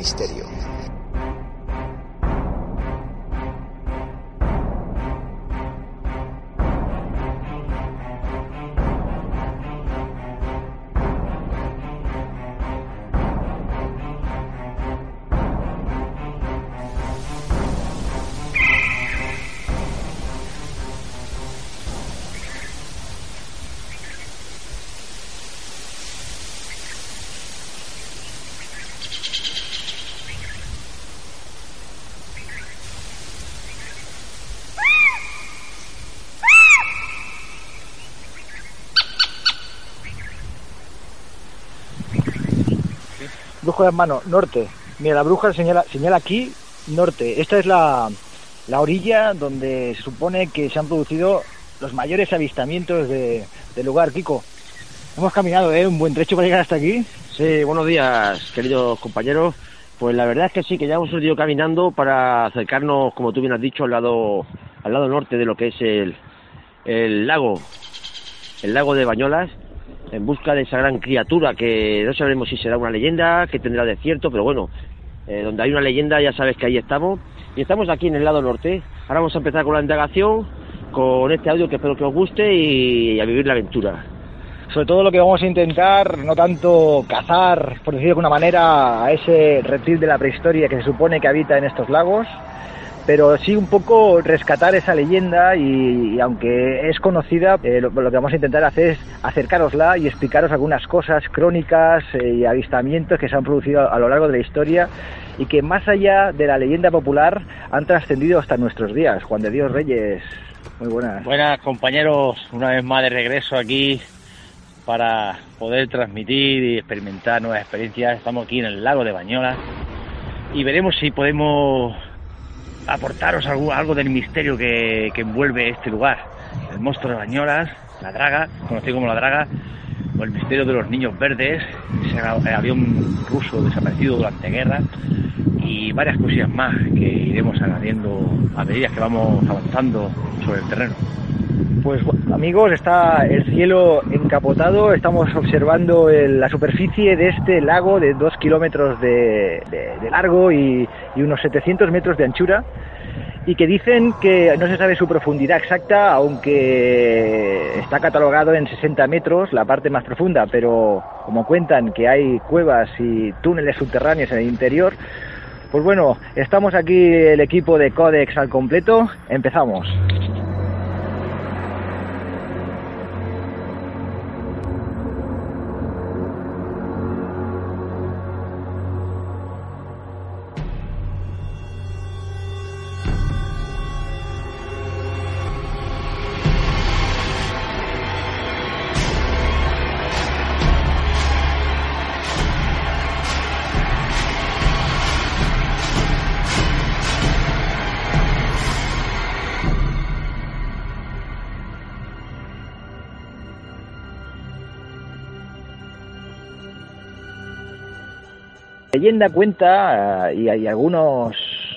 más Brujo de hermano, norte. Mira, la bruja señala, señala aquí, norte. Esta es la, la orilla donde se supone que se han producido los mayores avistamientos de, del lugar, Kiko. Hemos caminado ¿eh? un buen trecho para llegar hasta aquí. Sí, buenos días, queridos compañeros. Pues la verdad es que sí, que ya hemos ido caminando para acercarnos, como tú bien has dicho, al lado, al lado norte de lo que es el, el lago, el lago de Bañolas, en busca de esa gran criatura que no sabremos si será una leyenda, que tendrá de cierto, pero bueno, eh, donde hay una leyenda ya sabes que ahí estamos. Y estamos aquí en el lado norte. Ahora vamos a empezar con la indagación, con este audio que espero que os guste y, y a vivir la aventura. Sobre todo lo que vamos a intentar, no tanto cazar, por decirlo de alguna manera, a ese reptil de la prehistoria que se supone que habita en estos lagos, pero sí un poco rescatar esa leyenda y, y aunque es conocida, eh, lo, lo, que vamos a intentar hacer es acercarosla y explicaros algunas cosas crónicas eh, y avistamientos que se han producido a lo largo de la historia y que más allá de la leyenda popular han trascendido hasta nuestros días. Juan de Dios Reyes, muy buenas. Buenas compañeros, una vez más de regreso aquí para poder transmitir y experimentar nuevas experiencias. Estamos aquí en el lago de Bañolas y veremos si podemos aportaros algo, algo del misterio que, que, envuelve este lugar. El monstruo de Bañolas, la draga, conocido como la draga, o el misterio de los niños verdes, ese avión ruso desaparecido durante guerra y varias cosillas más que iremos añadiendo a medida que vamos avanzando sobre el terreno. Pues amigos, está el cielo encapotado, estamos observando el, la superficie de este lago de dos kilómetros de, de, de largo y, y, unos 700 metros de anchura y que dicen que no se sabe su profundidad exacta, aunque está catalogado en 60 metros, la parte más profunda, pero como cuentan que hay cuevas y túneles subterráneos en el interior, pues bueno, estamos aquí el equipo de Codex al completo, empezamos. Leyenda cuenta, uh, y hay algunos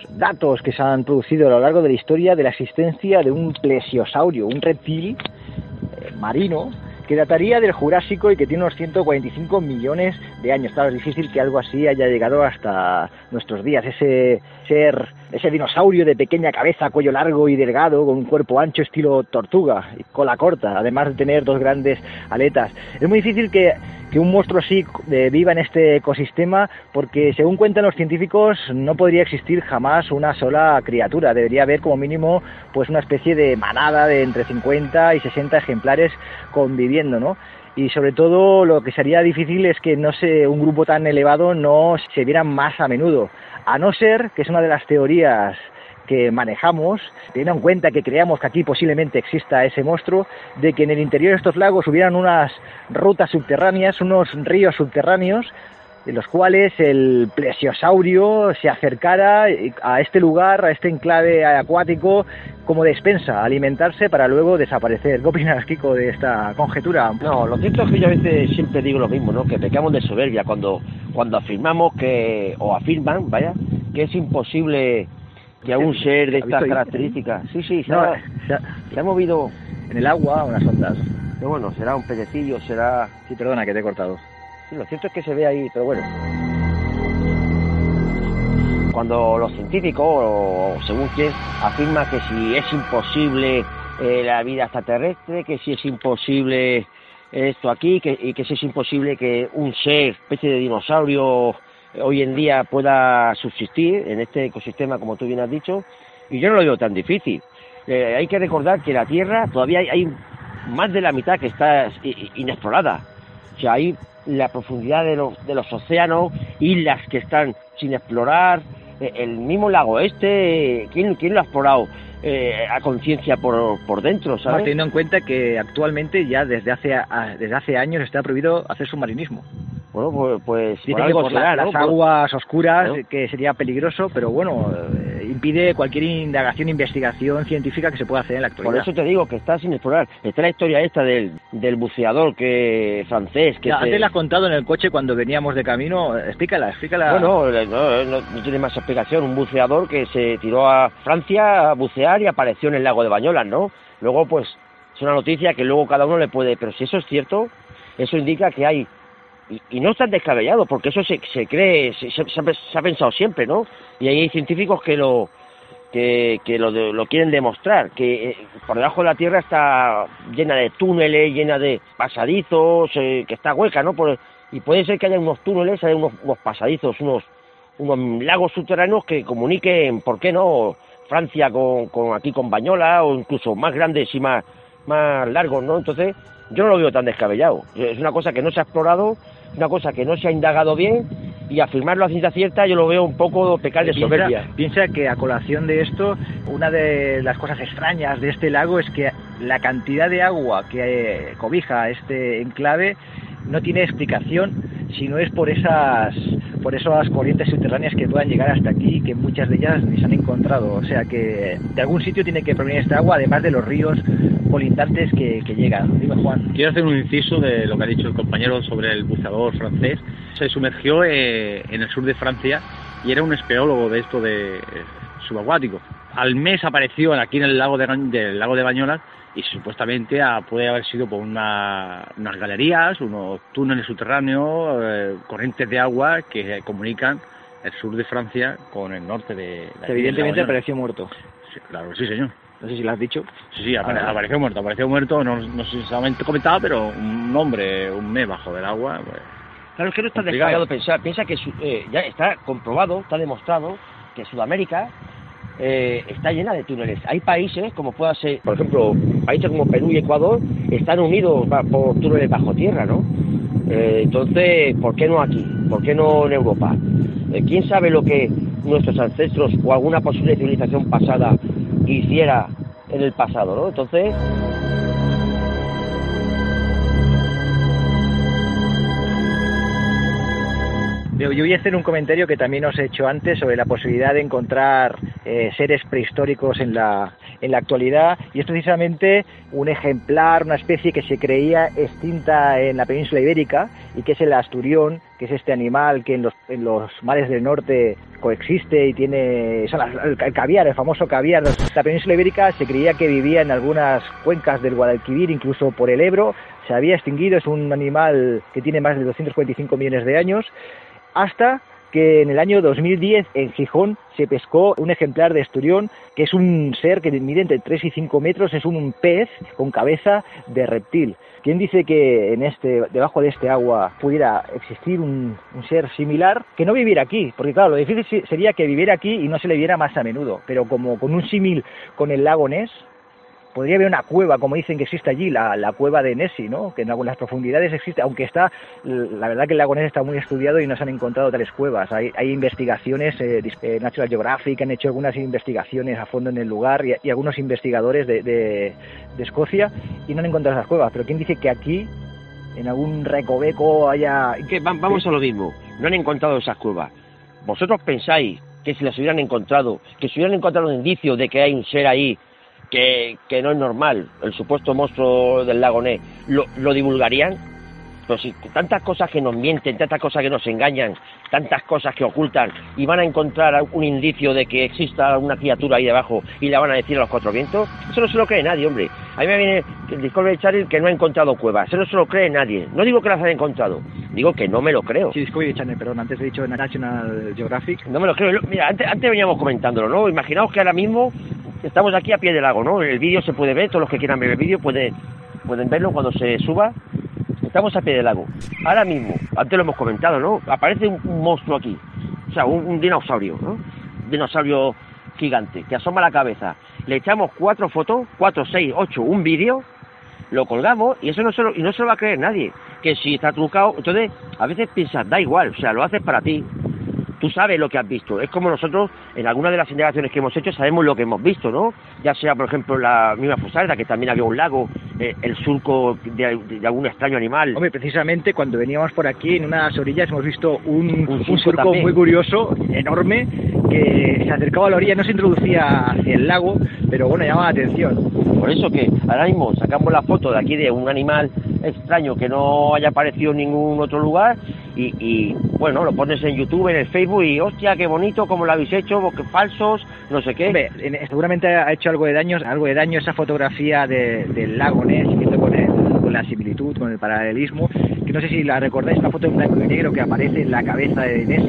datos que se han producido a lo largo de la historia, de la existencia de un plesiosaurio, un reptil eh, marino, que dataría del Jurásico y que tiene unos 145 millones de años. Claro, es difícil que algo así haya llegado hasta nuestros días. Ese ser, ese dinosaurio de pequeña cabeza, cuello largo y delgado, con un cuerpo ancho estilo tortuga y cola corta, además de tener dos grandes aletas. Es muy difícil que, que un monstruo así eh, viva en este ecosistema porque, según cuentan los científicos, no podría existir jamás una sola criatura. Debería haber como mínimo pues una especie de manada de entre 50 y 60 ejemplares conviviendo, ¿no? y sobre todo lo que sería difícil es que no se, un grupo tan elevado no se viera más a menudo, a no ser que es una de las teorías que manejamos, teniendo en cuenta que creamos que aquí posiblemente exista ese monstruo, de que en el interior de estos lagos hubieran unas rutas subterráneas, unos ríos subterráneos, en los cuales el plesiosaurio se acercara a este lugar, a este enclave acuático, como despensa, alimentarse para luego desaparecer. ¿Qué opinas, Kiko, de esta conjetura? No, lo cierto es que yo a veces siempre digo lo mismo, ¿no? Que pecamos de soberbia cuando, cuando afirmamos que, o afirman, vaya, que es imposible que a un ser de estas características. Sí, sí, se, no, ha, se, ha, se, ha, movido. En el agua unas ondas. Pero bueno, será un pececillo, será. Sí, perdona que te he cortado. Lo cierto es que se ve ahí, pero bueno. cuando los científicos, o según quien, afirman que si es imposible eh, la vida extraterrestre, que si es imposible esto aquí, que, y que si es imposible que un ser, especie de dinosaurio, hoy en día pueda subsistir en este ecosistema, como tú bien has dicho, y yo no lo veo tan difícil. Eh, hay que recordar que la Tierra todavía hay, más de la mitad que está inexplorada. O sea, hay la profundidad de los, de los océanos, islas que están sin explorar, eh, el mismo lago este, ¿quién, quién lo ha explorado? Eh, a conciencia por, por dentro, ¿sabes? teniendo en cuenta que actualmente ya desde hace, desde hace años está prohibido hacer submarinismo. Bueno, pues, pues que por las aguas oscuras, que sería peligroso, pero bueno, eh, impide cualquier indagación, investigación científica que se pueda hacer en la actualidad. Por eso te digo que está sin explorar. Está la historia esta del, del buceador que francés que ya, antes la has contado en el coche cuando veníamos de camino. Explícala, explícala. Bueno, no, no, tiene más explicación. Un buceador que se tiró a Francia a bucear y apareció en el lago de Bañolas, ¿no? Luego, pues, es una noticia que luego cada uno le puede... Pero si eso es cierto, eso indica que hay y, no están descabellado, porque eso se, se cree, se, se, ha pensado siempre, ¿no? Y hay científicos que lo que, que lo, lo, quieren demostrar, que eh, por debajo de la Tierra está llena de túneles, llena de pasadizos, eh, que está hueca, ¿no? y puede ser que haya unos túneles, haya unos, unos pasadizos, unos, unos lagos subterráneos que comuniquen, ¿por qué no? Francia con, con aquí con Bañola o incluso más grandes y más, más largos, ¿no? Entonces, yo no lo veo tan descabellado. Es una cosa que no se ha explorado, una cosa que no se ha indagado bien y afirmarlo a ciencia cierta yo lo veo un poco pecar de soberbia. Piensa, que a colación de esto, una de las cosas extrañas de este lago es que la cantidad de agua que eh, cobija este enclave no tiene explicación si no es por esas por esas corrientes subterráneas que puedan llegar hasta aquí, que muchas de ellas ni se han encontrado. O sea que de algún sitio tiene que provenir esta agua, además de los ríos colindantes que, llegan. Dime, Juan. Quiero hacer un inciso de lo que ha dicho el compañero sobre el buceador francés. Se sumergió eh, en el sur de Francia y era un espeólogo de esto de subacuático. Al mes apareció aquí en el lago de, del lago de Bañolas y supuestamente puede haber sido por una, unas galerías, unos túneles subterráneos, eh, corrientes de agua que comunican el sur de Francia con el norte de la Evidentemente apareció muerto. Sí, claro, sí, señor. No sé si lo has dicho. Sí, sí, apareció muerto, apareció muerto, no, no sé si se comentado, pero un hombre, un mes bajo del agua. Pues, claro, es que no está descargado pensar. Piensa que eh, ya está comprobado, está demostrado que Sudamérica eh, está llena de túneles. Hay países, como pueda ser, por ejemplo, países como Perú y Ecuador, están unidos por túneles bajo tierra, ¿no? Eh, entonces, ¿por qué no aquí? ¿Por qué no en Europa? Eh, ¿Quién sabe lo que nuestros ancestros o alguna posible civilización pasada hiciera en el pasado, ¿no? Entonces... Yo voy a hacer un comentario que también os he hecho antes sobre la posibilidad de encontrar eh, seres prehistóricos en la, en la actualidad. Y es precisamente un ejemplar, una especie que se creía extinta en la península ibérica y que es el asturión, que es este animal que en los, en los mares del norte coexiste y tiene el, caviar, el famoso caviar. La península ibérica. Se creía que vivía en algunas cuencas del Guadalquivir, incluso por el Ebro, se había extinguido, es un animal que tiene más de 245 millones de años hasta que en el año 2010 en Gijón se pescó un ejemplar de esturión que es un ser que mide entre 3 y 5 metros, es un pez con cabeza de reptil. ¿Quién dice que en este, debajo de este agua pudiera existir un, un, ser similar que no viviera aquí? Porque claro, lo difícil sería que viviera aquí y no se le viera más a menudo, pero como con un símil con el lago Ness, podría haber una cueva, como dicen que existe allí, la, la cueva de Nessie, ¿no? que en algunas profundidades existe, aunque está, la verdad que el lago Ness está muy estudiado y no se han encontrado tales cuevas. Hay, hay investigaciones, eh, eh, Natural Geographic han hecho algunas investigaciones a fondo en el lugar y, algunos investigadores de, de, Escocia y no han encontrado esas cuevas. Pero ¿quién dice que aquí, en algún recoveco, haya... Que vamos a lo mismo, no han encontrado esas cuevas. ¿Vosotros pensáis que si las hubieran encontrado, que si hubieran encontrado un indicio de que hay un ser ahí que, no es normal, el supuesto monstruo del lago Ness, ¿lo, lo divulgarían? Pero si tantas cosas que nos mienten, tantas cosas que nos engañan, tantas cosas que ocultan, y van a encontrar un indicio de que exista una criatura ahí debajo y la van a decir a los cuatro vientos, eso no se lo cree nadie, hombre. A mí me viene el Discovery Channel que no ha encontrado cuevas, eso no se lo cree nadie. No digo que las haya encontrado, Digo que no me lo creo. Sí, Discovery Channel, perdón, antes he dicho National Geographic. No me lo creo. Mira, antes, antes veníamos comentándolo, ¿no? Imaginaos que ahora mismo estamos aquí a pie del lago, ¿no? El vídeo se puede ver, todos los que quieran ver el vídeo pueden, pueden verlo cuando se suba. Estamos a pie del lago. Ahora mismo, antes lo hemos comentado, ¿no? Aparece un, monstruo aquí. O sea, un, dinosaurio, ¿no? Un dinosaurio gigante que asoma la cabeza. Le echamos cuatro fotos, cuatro, seis, ocho, un vídeo, lo colgamos y eso no se y no se lo va a creer nadie. Que si está trucado, entonces a veces piensas, da igual, o sea, lo haces para ti. Tú sabes lo que has visto. Es como nosotros, en algunas de las indagaciones que hemos hecho, sabemos lo que hemos visto, ¿no? Ya sea, por ejemplo, la misma Fusarda, que también había un lago, eh, el surco de, de, algún extraño animal. Hombre, precisamente cuando veníamos por aquí, en unas orillas, hemos visto un, un, Un surco, surco también. muy curioso, enorme, que se acercaba a la orilla, no se introducía hacia el lago, pero bueno, llamaba la atención. Por eso que ahora mismo sacamos la foto de aquí de un animal extraño que no haya aparecido en ningún otro lugar y, y, bueno, lo pones en YouTube, en el Facebook y hostia, qué bonito, cómo lo habéis hecho, que falsos, no sé qué. Hombre, seguramente ha hecho algo de daño, algo de daño esa fotografía de- del lago Ness, siguiendo con, el- con la similitud, con el paralelismo, que no sé si la recordáis, una foto en blanco y negro que aparece en la cabeza de Ness,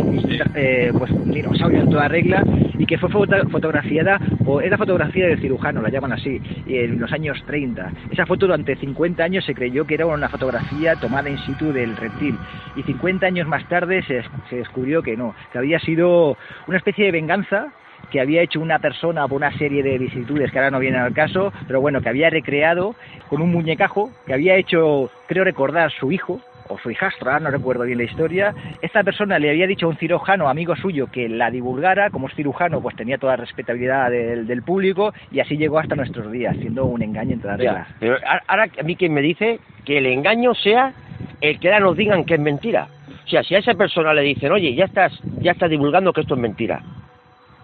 eh, pues un dinosaurio en toda regla, y que fue foto- fotografiada, o es la fotografía del cirujano, la llaman así, en los años 30. Esa foto durante 50 años se creyó que era una fotografía tomada in situ del reptil, y 50 años más tarde se, se descubrió que no, que había sido una especie de venganza que había hecho una persona por una serie de vicisitudes que ahora no vienen al caso, pero bueno, que había recreado con un muñecajo que había hecho, creo recordar, su hijo o su hijastro, ahora no recuerdo bien la historia. Esta persona le había dicho a un cirujano, amigo suyo, que la divulgara, como es cirujano, pues tenía toda la respetabilidad del, del público y así llegó hasta nuestros días, siendo un engaño entre las reglas. Pero ahora a mí quien me dice que el engaño sea el que ahora nos digan que es mentira. O sea, si a esa persona le dicen, oye, ya estás, ya estás divulgando que esto es mentira,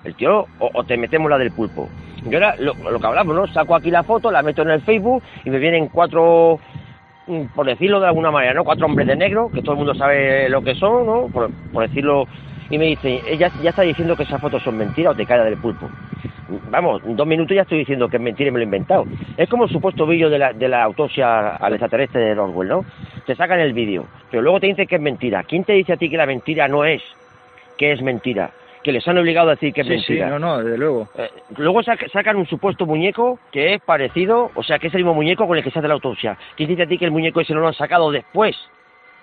el tío, o, o te metemos la del pulpo. Yo ahora, lo, lo que hablamos, ¿no? Saco aquí la foto, la meto en el Facebook y me vienen cuatro, por decirlo de alguna manera, ¿no? Cuatro hombres de negro, que todo el mundo sabe lo que son, ¿no? Por, por decirlo, y me dicen, ella ya está diciendo que esas fotos son mentiras o te cae del pulpo. Vamos, dos minutos ya estoy diciendo que es mentira y me lo he inventado. Es como el supuesto vídeo de la, de la autopsia al extraterrestre de Roswell, ¿no? Te sacan el vídeo, pero luego te dicen que es mentira. ¿Quién te dice a ti que la mentira no es que es mentira? Que les han obligado a decir que es Sí, sí, mentira. no, no, desde luego. Eh, luego sac- sacan un supuesto muñeco que es parecido, o sea, que es el mismo muñeco con el que se hace la autopsia. ¿Quién dice a ti que el muñeco ese no lo han sacado después?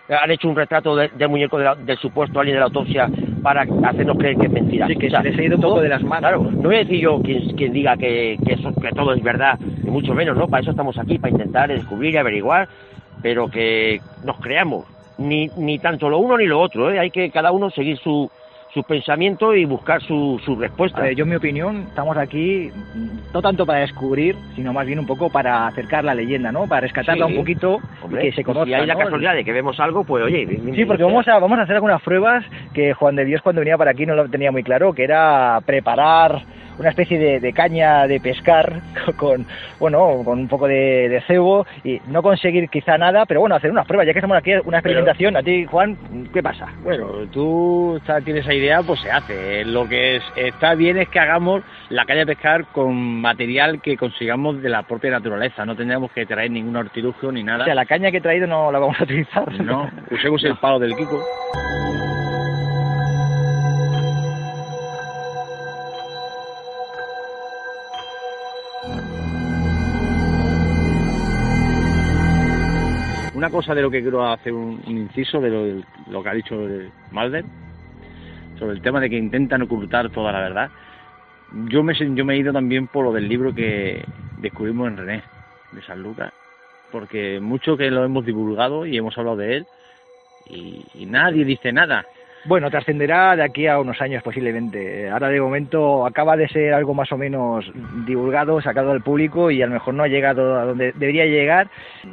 Han hecho un retrato de- del muñeco de la- del supuesto alien de la autopsia para hacernos creer que es mentira. Sí, que O sea, se les ha ido un poco de las manos. Claro, no voy a decir yo quien, quien diga que, que, eso- que todo es verdad, ni mucho menos, ¿no? Para eso estamos aquí, para intentar descubrir y averiguar, pero que nos creamos. Ni, ni tanto lo uno ni lo otro, ¿eh? Hay que cada uno seguir su, su pensamiento y buscar su, su respuesta. Ver, yo en mi opinión, estamos aquí no tanto para descubrir, sino más bien un poco para acercar la leyenda, ¿no? Para rescatarla Sí. un poquito Hombre, y que se conozca. si hay la casualidad de que vemos algo, pues oye, Sí, porque vamos a, vamos a hacer algunas pruebas que Juan de Dios cuando venía para aquí no lo tenía muy claro, que era preparar una especie de, de caña de pescar con, bueno, con un poco de, de cebo y no conseguir quizá nada, pero bueno, hacer unas pruebas, ya que estamos aquí, una experimentación. A ti, Juan, ¿qué pasa? Bueno, tú está- tienes esa idea, pues se hace. Lo que es, está bien es que hagamos la caña de pescar con material que consigamos de la propia naturaleza. No tendríamos que traer ningún artilugio ni nada. O sea, la caña que he traído no la vamos a utilizar. No, usemos el palo del Kiko. Una cosa de lo que quiero hacer un, inciso de lo, que ha dicho el Malder sobre el tema de que intentan ocultar toda la verdad. Yo me, he ido también por lo del libro que descubrimos en René, de San Lucas, porque mucho que lo hemos divulgado y hemos hablado de él y nadie dice nada. Bueno, trascenderá de aquí a unos años posiblemente. Ahora de momento acaba de ser algo más o menos divulgado, sacado al público y a lo mejor no ha llegado a donde debería llegar.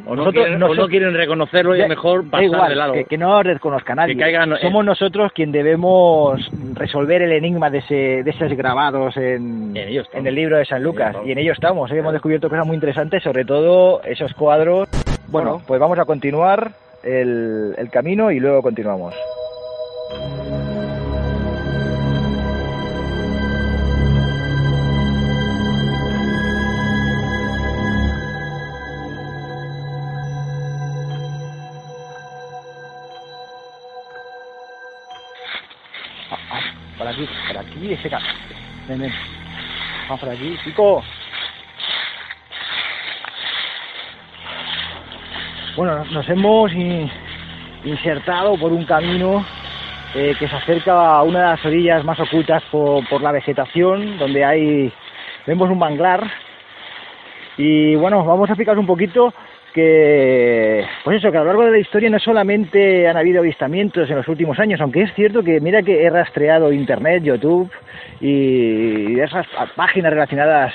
O no, quieren, o no quieren reconocerlo y Da- es mejor pasar igual, de lado. Que, que no reconozca nadie. Que caigan- Somos nosotros quien debemos resolver el enigma de, ese, de esos grabados en, En el libro de San Lucas. y en ello estamos. ¿eh? Hemos descubierto cosas muy interesantes, sobre todo esos cuadros. Bueno, Bueno. pues vamos a continuar el, el camino y luego continuamos por aquí, por aquí, ese cara. Ven, ven. Vamos por aquí, chico. Bueno, nos hemos insertado por un camino eh, que se acerca a una de las orillas más ocultas por, la vegetación, donde hay vemos un manglar. Y bueno, vamos a explicar un poquito que, pues eso, que a lo largo de la historia no solamente han habido avistamientos en los últimos años, aunque es cierto que mira que he rastreado Internet, YouTube y esas páginas relacionadas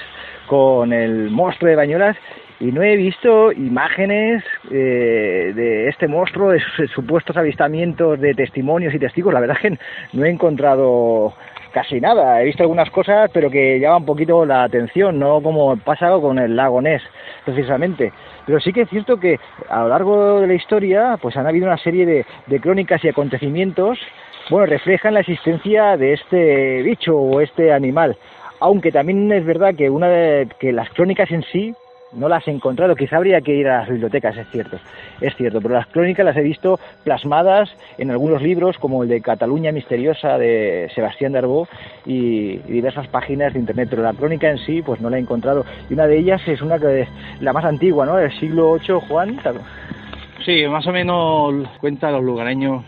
con el monstruo de Bañolas y no he visto imágenes eh, de este monstruo, de supuestos avistamientos de testimonios y testigos. La verdad es que no he encontrado casi nada. He visto algunas cosas, pero que llaman un poquito la atención, no como pasa con el lago Ness, precisamente. Pero sí que es cierto que a lo largo de la historia, pues han habido una serie de, de crónicas y acontecimientos, bueno, reflejan la existencia de este bicho o este animal. Aunque también es verdad que una de, que las crónicas en sí no las he encontrado, quizá habría que ir a las bibliotecas, es cierto, es cierto, pero las crónicas las he visto plasmadas en algunos libros como el de Cataluña Misteriosa de Sebastián Darbó y, diversas páginas de internet, pero la crónica en sí pues no la he encontrado y una de ellas es una que la más antigua, ¿no? Del siglo VIII, Juan. Sí, más o menos cuenta los lugareños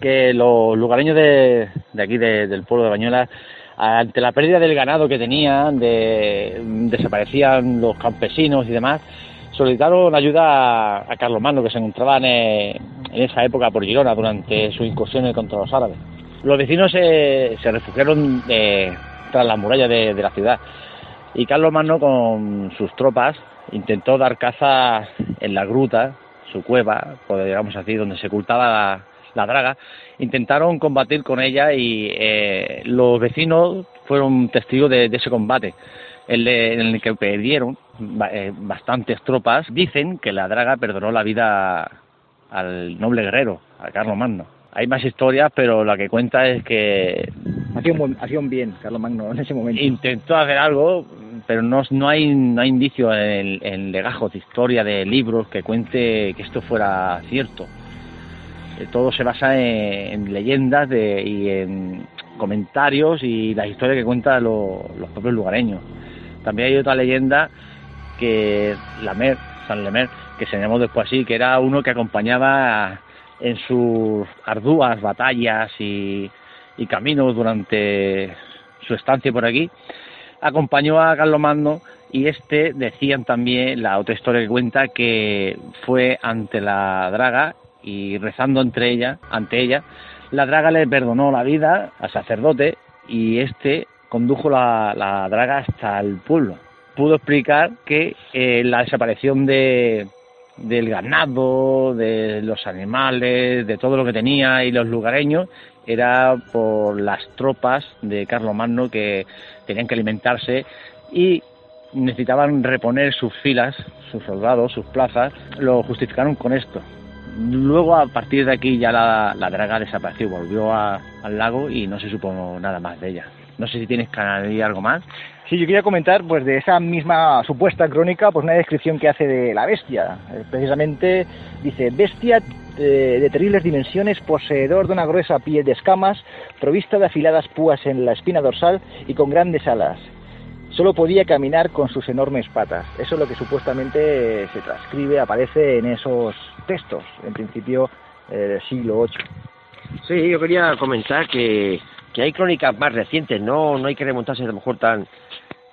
que los lugareños de, aquí del pueblo de Bañuelas ante la pérdida del ganado que tenían, de, desaparecían los campesinos y demás, solicitaron ayuda a, Carlos Magno, que se encontraba en, esa época por Girona durante su incursión contra los árabes. Los vecinos se, refugiaron eh, tras las murallas de, la ciudad y Carlos Magno con sus tropas intentó dar caza en la gruta, su cueva, digamos así, donde se ocultaba la draga, intentaron combatir con ella y eh, los vecinos fueron testigos de, ese combate en el que perdieron eh, bastantes tropas. Dicen que la draga perdonó la vida al noble guerrero, a Carlos Magno. Hay más historias, pero la que cuenta es que... Hacía un, bien Carlos Magno en ese momento. Intentó hacer algo, pero no, no hay, no hay indicios en, en legajos de historia, de libros, que cuente que esto fuera cierto. Eh, todo se basa en, leyendas y en comentarios y las historias que cuentan los propios lugareños. También hay otra leyenda que Lamer, San Lemer, que se llamó después así, que era uno que acompañaba en sus arduas batallas y, y caminos durante su estancia por aquí, acompañó a Carlos Magno y este decían también la otra historia que cuenta que fue ante la draga y rezando entre ella, ante ella, la draga le perdonó la vida al sacerdote y este condujo la, la draga hasta el pueblo. Pudo explicar que eh, la desaparición de, del ganado, de los animales, de todo lo que tenía y los lugareños era por las tropas de Magno que tenían que alimentarse y necesitaban reponer sus filas, sus soldados, sus plazas, lo justificaron con esto, Luego, a partir de aquí, ya la, draga desapareció, volvió al lago y no se supo nada más de ella. No sé si tienes que añadir algo más. Sí, yo quería comentar, pues, de esa misma supuesta crónica, pues, una descripción que hace de la bestia. Eh, precisamente dice: bestia eh, de terribles dimensiones, poseedor de una gruesa piel de escamas, provista de afiladas púas en la espina dorsal y con grandes alas solo podía caminar con sus enormes patas. Eso es lo que supuestamente se transcribe, aparece en esos textos, en principio eh, del siglo VIII. Sí, yo quería comentar que, que hay crónicas más recientes, no, no hay que remontarse a lo mejor tan,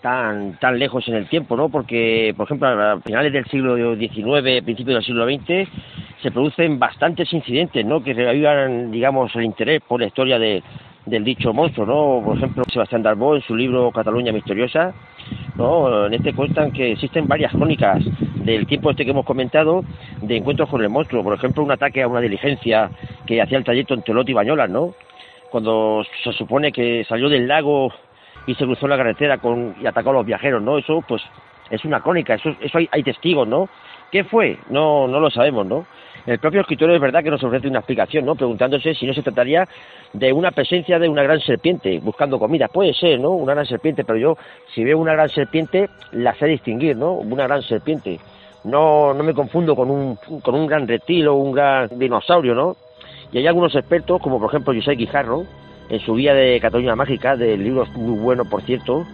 tan, tan lejos en el tiempo, ¿no? Porque, por ejemplo, a finales del siglo XIX, principios del siglo XX, se producen bastantes incidentes, ¿no? Que reavivan, digamos, el interés por la historia de, del dicho monstruo, ¿no? Por ejemplo, Sebastián Darbó en su libro Cataluña Misteriosa, ¿no? En este cuentan que existen varias crónicas del tiempo este que hemos comentado de encuentros con el monstruo. Por ejemplo, un ataque a una diligencia que hacía el trayecto entre Lot y Bañolas, ¿no? Cuando se supone que salió del lago y se cruzó la carretera con, y atacó a los viajeros, ¿no? Eso, pues, es una crónica, eso, eso hay, hay testigos, ¿no? ¿Qué fue? No, no lo sabemos, ¿no? El propio escritor es verdad que nos ofrece una explicación, ¿no? Preguntándose si no se trataría de una presencia de una gran serpiente buscando comida. Puede ser, ¿no? Una gran serpiente, pero yo si veo una gran serpiente la sé distinguir, ¿no? Una gran serpiente. No, no me confundo con un, con un gran reptil o un gran dinosaurio, ¿no? Y hay algunos expertos, como por ejemplo José Guijarro, en su guía de Cataluña Mágica, del libro muy bueno, por cierto,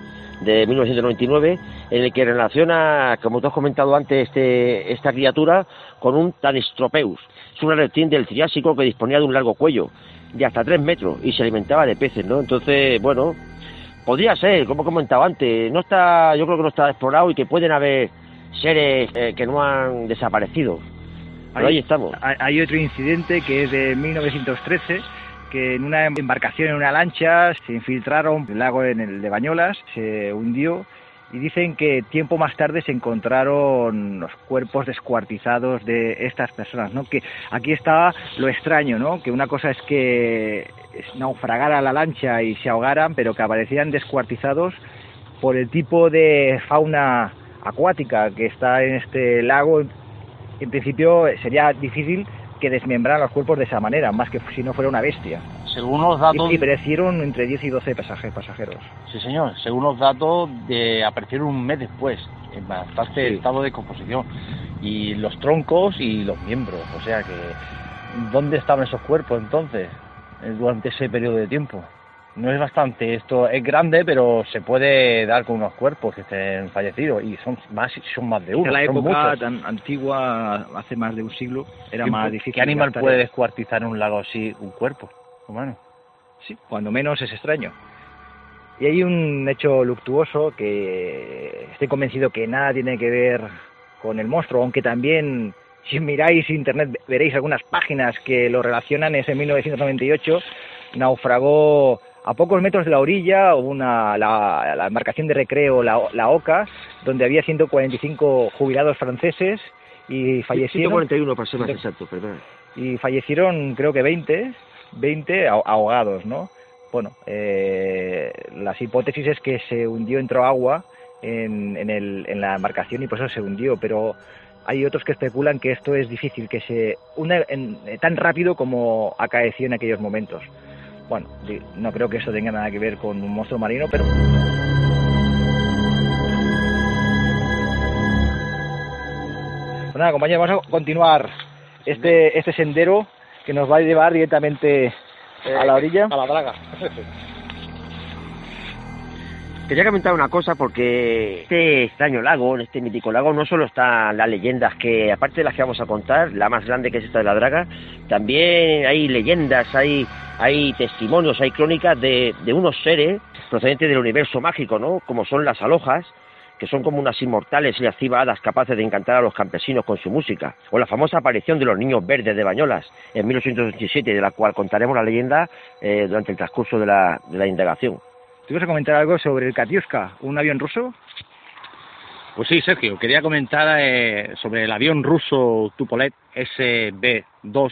de 1999, en el que relaciona, como tú has comentado antes, este, esta criatura con un Tanistropeus. Es una reptil del Triásico que disponía de un largo cuello, de hasta 3 metros, y se alimentaba de peces, ¿no? Entonces, bueno, podría ser, como he comentado antes, no está, yo creo que no está explorado y que pueden haber seres eh, que no han desaparecido. Pero ahí estamos. Hay otro incidente que es de 1913 que en una embarcación en una lancha se infiltraron el lago en el de Bañolas, se hundió y dicen que tiempo más tarde se encontraron los cuerpos descuartizados de estas personas, ¿no? Que aquí está lo extraño, ¿no? Que una cosa es que naufragara la lancha y se ahogaran, pero que aparecían descuartizados por el tipo de fauna acuática que está en este lago. En principio sería difícil que desmembraran los cuerpos de esa manera, más que si no fuera una bestia. Según los datos... Y, perecieron entre 10 y 12 pasajeros. Sí, señor. Según los datos, de, aparecieron un mes después, en bastante estado de composición. Y los troncos y los miembros. O sea que... ¿Dónde estaban esos cuerpos entonces? Durante ese periodo de tiempo no es bastante, esto es grande, pero se puede dar con unos cuerpos que estén fallecidos y son más son más de uno. En la época tan antigua, hace más de un siglo, era más difícil. ¿Qué animal puede descuartizar en un lago así un cuerpo humano? Sí, cuando menos es extraño. Y hay un hecho luctuoso que estoy convencido que nada tiene que ver con el monstruo, aunque también si miráis internet veréis algunas páginas que lo relacionan, es en 1998 naufragó a pocos metros de la orilla una, la, embarcación de recreo, la, Oca, donde había 145 jubilados franceses y fallecieron... 141 para ser más exacto, perdón. Y fallecieron creo que 20, 20 ahogados, ¿no? Bueno, eh, las hipótesis es que se hundió, entró agua en, en, el, en la embarcación y por eso se hundió, pero hay otros que especulan que esto es difícil, que se hunda tan rápido como acaeció en aquellos momentos. Bueno, no creo que eso tenga nada que ver con un monstruo marino, pero... Pues nada, compañeros, vamos a continuar este, este sendero que nos va a llevar directamente a la orilla. A la draga. Quería comentar una cosa porque este extraño lago, en este mítico lago, no solo están las leyendas que, aparte de las que vamos a contar, la más grande que es esta de la draga, también hay leyendas, hay, hay testimonios, hay crónicas de, de unos seres procedentes del universo mágico, ¿no? Como son las alojas, que son como unas inmortales y hadas capaces de encantar a los campesinos con su música, o la famosa aparición de los niños verdes de Bañolas en 1887, de la cual contaremos la leyenda eh, durante el transcurso de la, de la indagación. ¿Tú vas a comentar algo sobre el Katyuska, un avión ruso? Pues sí, Sergio, quería comentar eh, sobre el avión ruso Tupolev SB-2.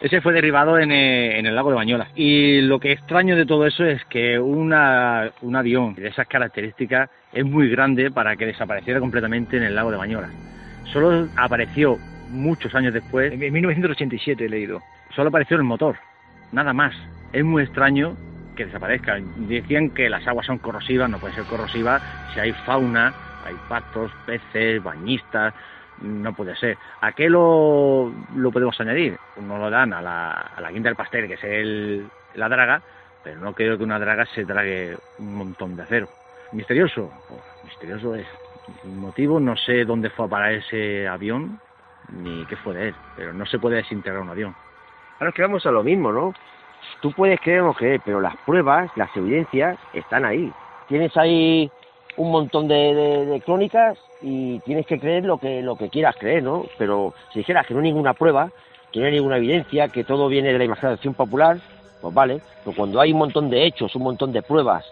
Ese fue derribado en, eh, en, el lago de Bañolas. Y lo que extraño de todo eso es que una, un avión de esas características es muy grande para que desapareciera completamente en el lago de Bañolas. Solo apareció muchos años después. En 1987 he leído. Solo apareció el motor, nada más. Es muy extraño que desaparezca. Decían que las aguas son corrosivas, no puede ser corrosiva si hay fauna, hay patos, peces, bañistas, no puede ser. ¿A qué lo, lo podemos añadir? Uno lo dan a la, a la guinda del pastel, que es el, la draga, pero no creo que una draga se trague un montón de acero. ¿Misterioso? Pues, misterioso es. El motivo, no sé dónde fue a parar ese avión, ni qué fue de él, pero no se puede desintegrar un avión. Ahora es que vamos a lo mismo, ¿no? Tú puedes creer o creer, pero las pruebas, las evidencias están ahí. Tienes ahí un montón de, crónicas y tienes que creer lo que, lo que quieras creer, ¿no? Pero si dijeras que no hay ninguna prueba, que no hay ninguna evidencia, que todo viene de la imaginación popular, pues vale. Pero cuando hay un montón de hechos, un montón de pruebas,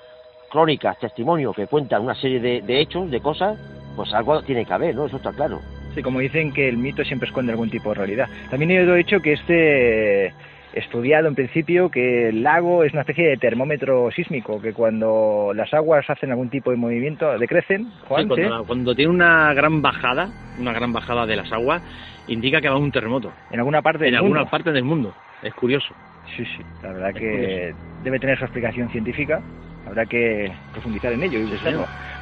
crónicas, testimonios que cuentan una serie de, de hechos, de cosas, pues algo tiene que haber, ¿no? Eso está claro. Sí, como dicen que el mito siempre esconde algún tipo de realidad. También he dicho que este estudiado en principio que el lago es una especie de termómetro sísmico, que cuando las aguas hacen algún tipo de movimiento decrecen. cuando, tiene una gran bajada, una gran bajada de las aguas, indica que va a un terremoto. En alguna parte en del alguna parte del mundo. Es curioso. Sí, sí, la verdad que debe tener su explicación científica. Habrá que profundizar en ello y.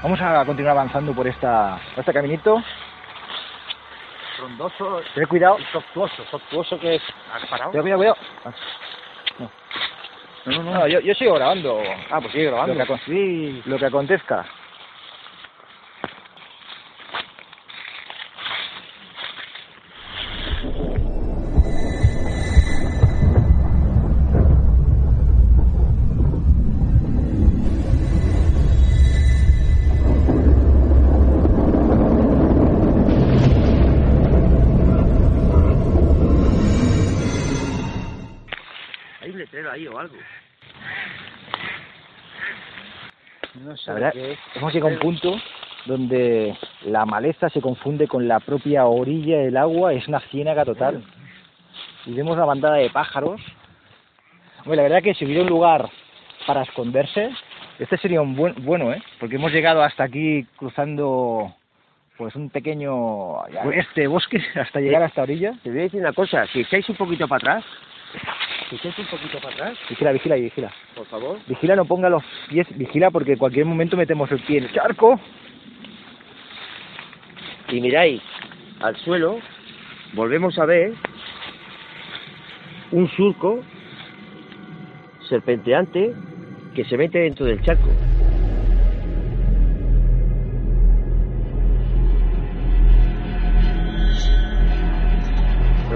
Vamos a continuar avanzando por esta por este caminito frondoso. Ten cuidado. Tortuoso, tortuoso que es. ¿Has parado? Cuidado, cuidado, cuidado. No. No, no, no. yo, yo sigo grabando. Ah, pues sigue grabando. Lo que, acon- lo que acontezca. Ahí o algo. No sé La verdad, qué es. hemos llegado a un punto donde la maleza se confunde con la propia orilla del agua, es una ciénaga total. Y vemos una bandada de pájaros. Hombre, la verdad que si hubiera un lugar para esconderse, este sería un buen bueno, ¿eh? Porque hemos llegado hasta aquí cruzando pues un pequeño este bosque hasta llegar a esta orilla. Te voy a decir una cosa, si echáis un poquito para atrás, si echáis un poquito para atrás, Vigila, vigila y vigila. por favor. Vigila, no ponga los pies, vigila porque en cualquier momento metemos el pie en el charco. y miráis al suelo, volvemos a ver un surco serpenteante que se mete dentro del charco.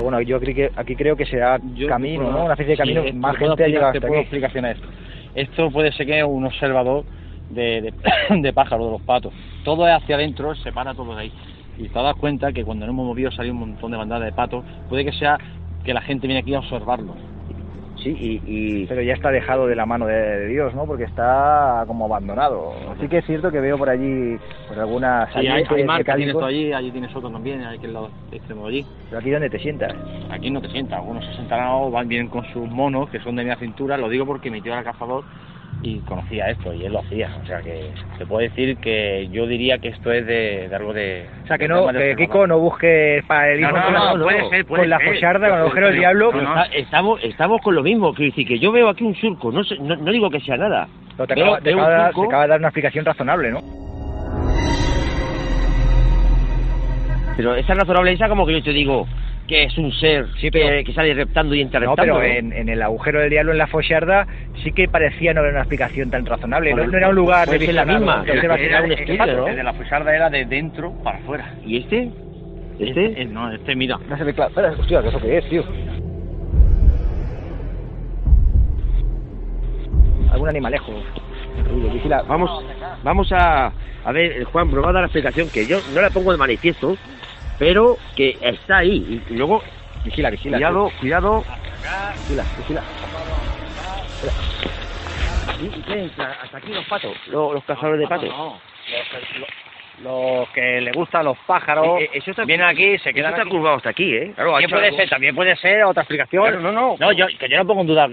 Pero bueno, yo que aquí creo que será Yo- camino, puedo- ¿no? Una especie de camino. sí, Más gente ha explicar- llegado te hasta aquí. explicación a esto. Esto puede ser que es un observador de, de, de pájaros, de los patos. Todo es hacia adentro, separa todo de ahí. Y te das cuenta que cuando nos hemos movido salió un montón de bandadas de patos. Puede que sea que la gente viene aquí a observarlo. Sí, y, y Pero ya está dejado de la mano de, de Dios, ¿no? Porque está como abandonado. Sí que es cierto que veo por allí pues algunas Sí, hay, hay tienes tú allí, allí tienes otro también, hay que el lado extremo de allí. pero aquí donde te sientas. Aquí no te sientas, algunos se sentarán o van bien con sus monos, que son de mi cintura, lo digo porque mi tío era cazador y conocía esto y él lo hacía. O sea que te puedo decir que yo diría que esto es de, de algo de. O sea, que no, que. Kiko no busque paralelismo No, no, con, no, la- puede ser, puede con la ser. focharda, con el agujero del diablo. está- estamos, estamos con lo mismo, quiero decir que yo veo aquí un surco, no, sé- no, no digo que sea nada. Pero te Veo- acaba, te surco. te acaba de dar una explicación razonable, ¿no? Pero esa razonable esa como que yo te digo que es un ser Sí, que, pero- que sale reptando y No, interreptando. pero ¿no? en, en el agujero del diablo, en la focharda, sí que parecía no haber una explicación tan razonable. No, Bueno, no era un lugar de la misma, de era- era un estilo. ¿no? El de la fusarda era de dentro para afuera. ¿Y este? ¿Este? No, este mira. No se ve claro. Espera, hostia, ¿qué eso qué es, tío? Algún animalejo. Vamos, vamos a, a ver, eh, Juan, probada la explicación que yo no la pongo de manifiesto, pero que está ahí. Y luego, Vigila, vigila. cuidado, cuidado. Vigila, vigila. ¿Y, y qué entra? Hasta aquí los patos, los, los cazadores de patos. No, los, los- los que le gustan los pájaros Eh, eh, eso está- vienen aquí, se Eso quedan está aquí. curvado hasta aquí, ¿eh? Claro, También puede algo. ser, también puede ser otra explicación. Claro, no, no. No, yo, que yo no pongo en duda.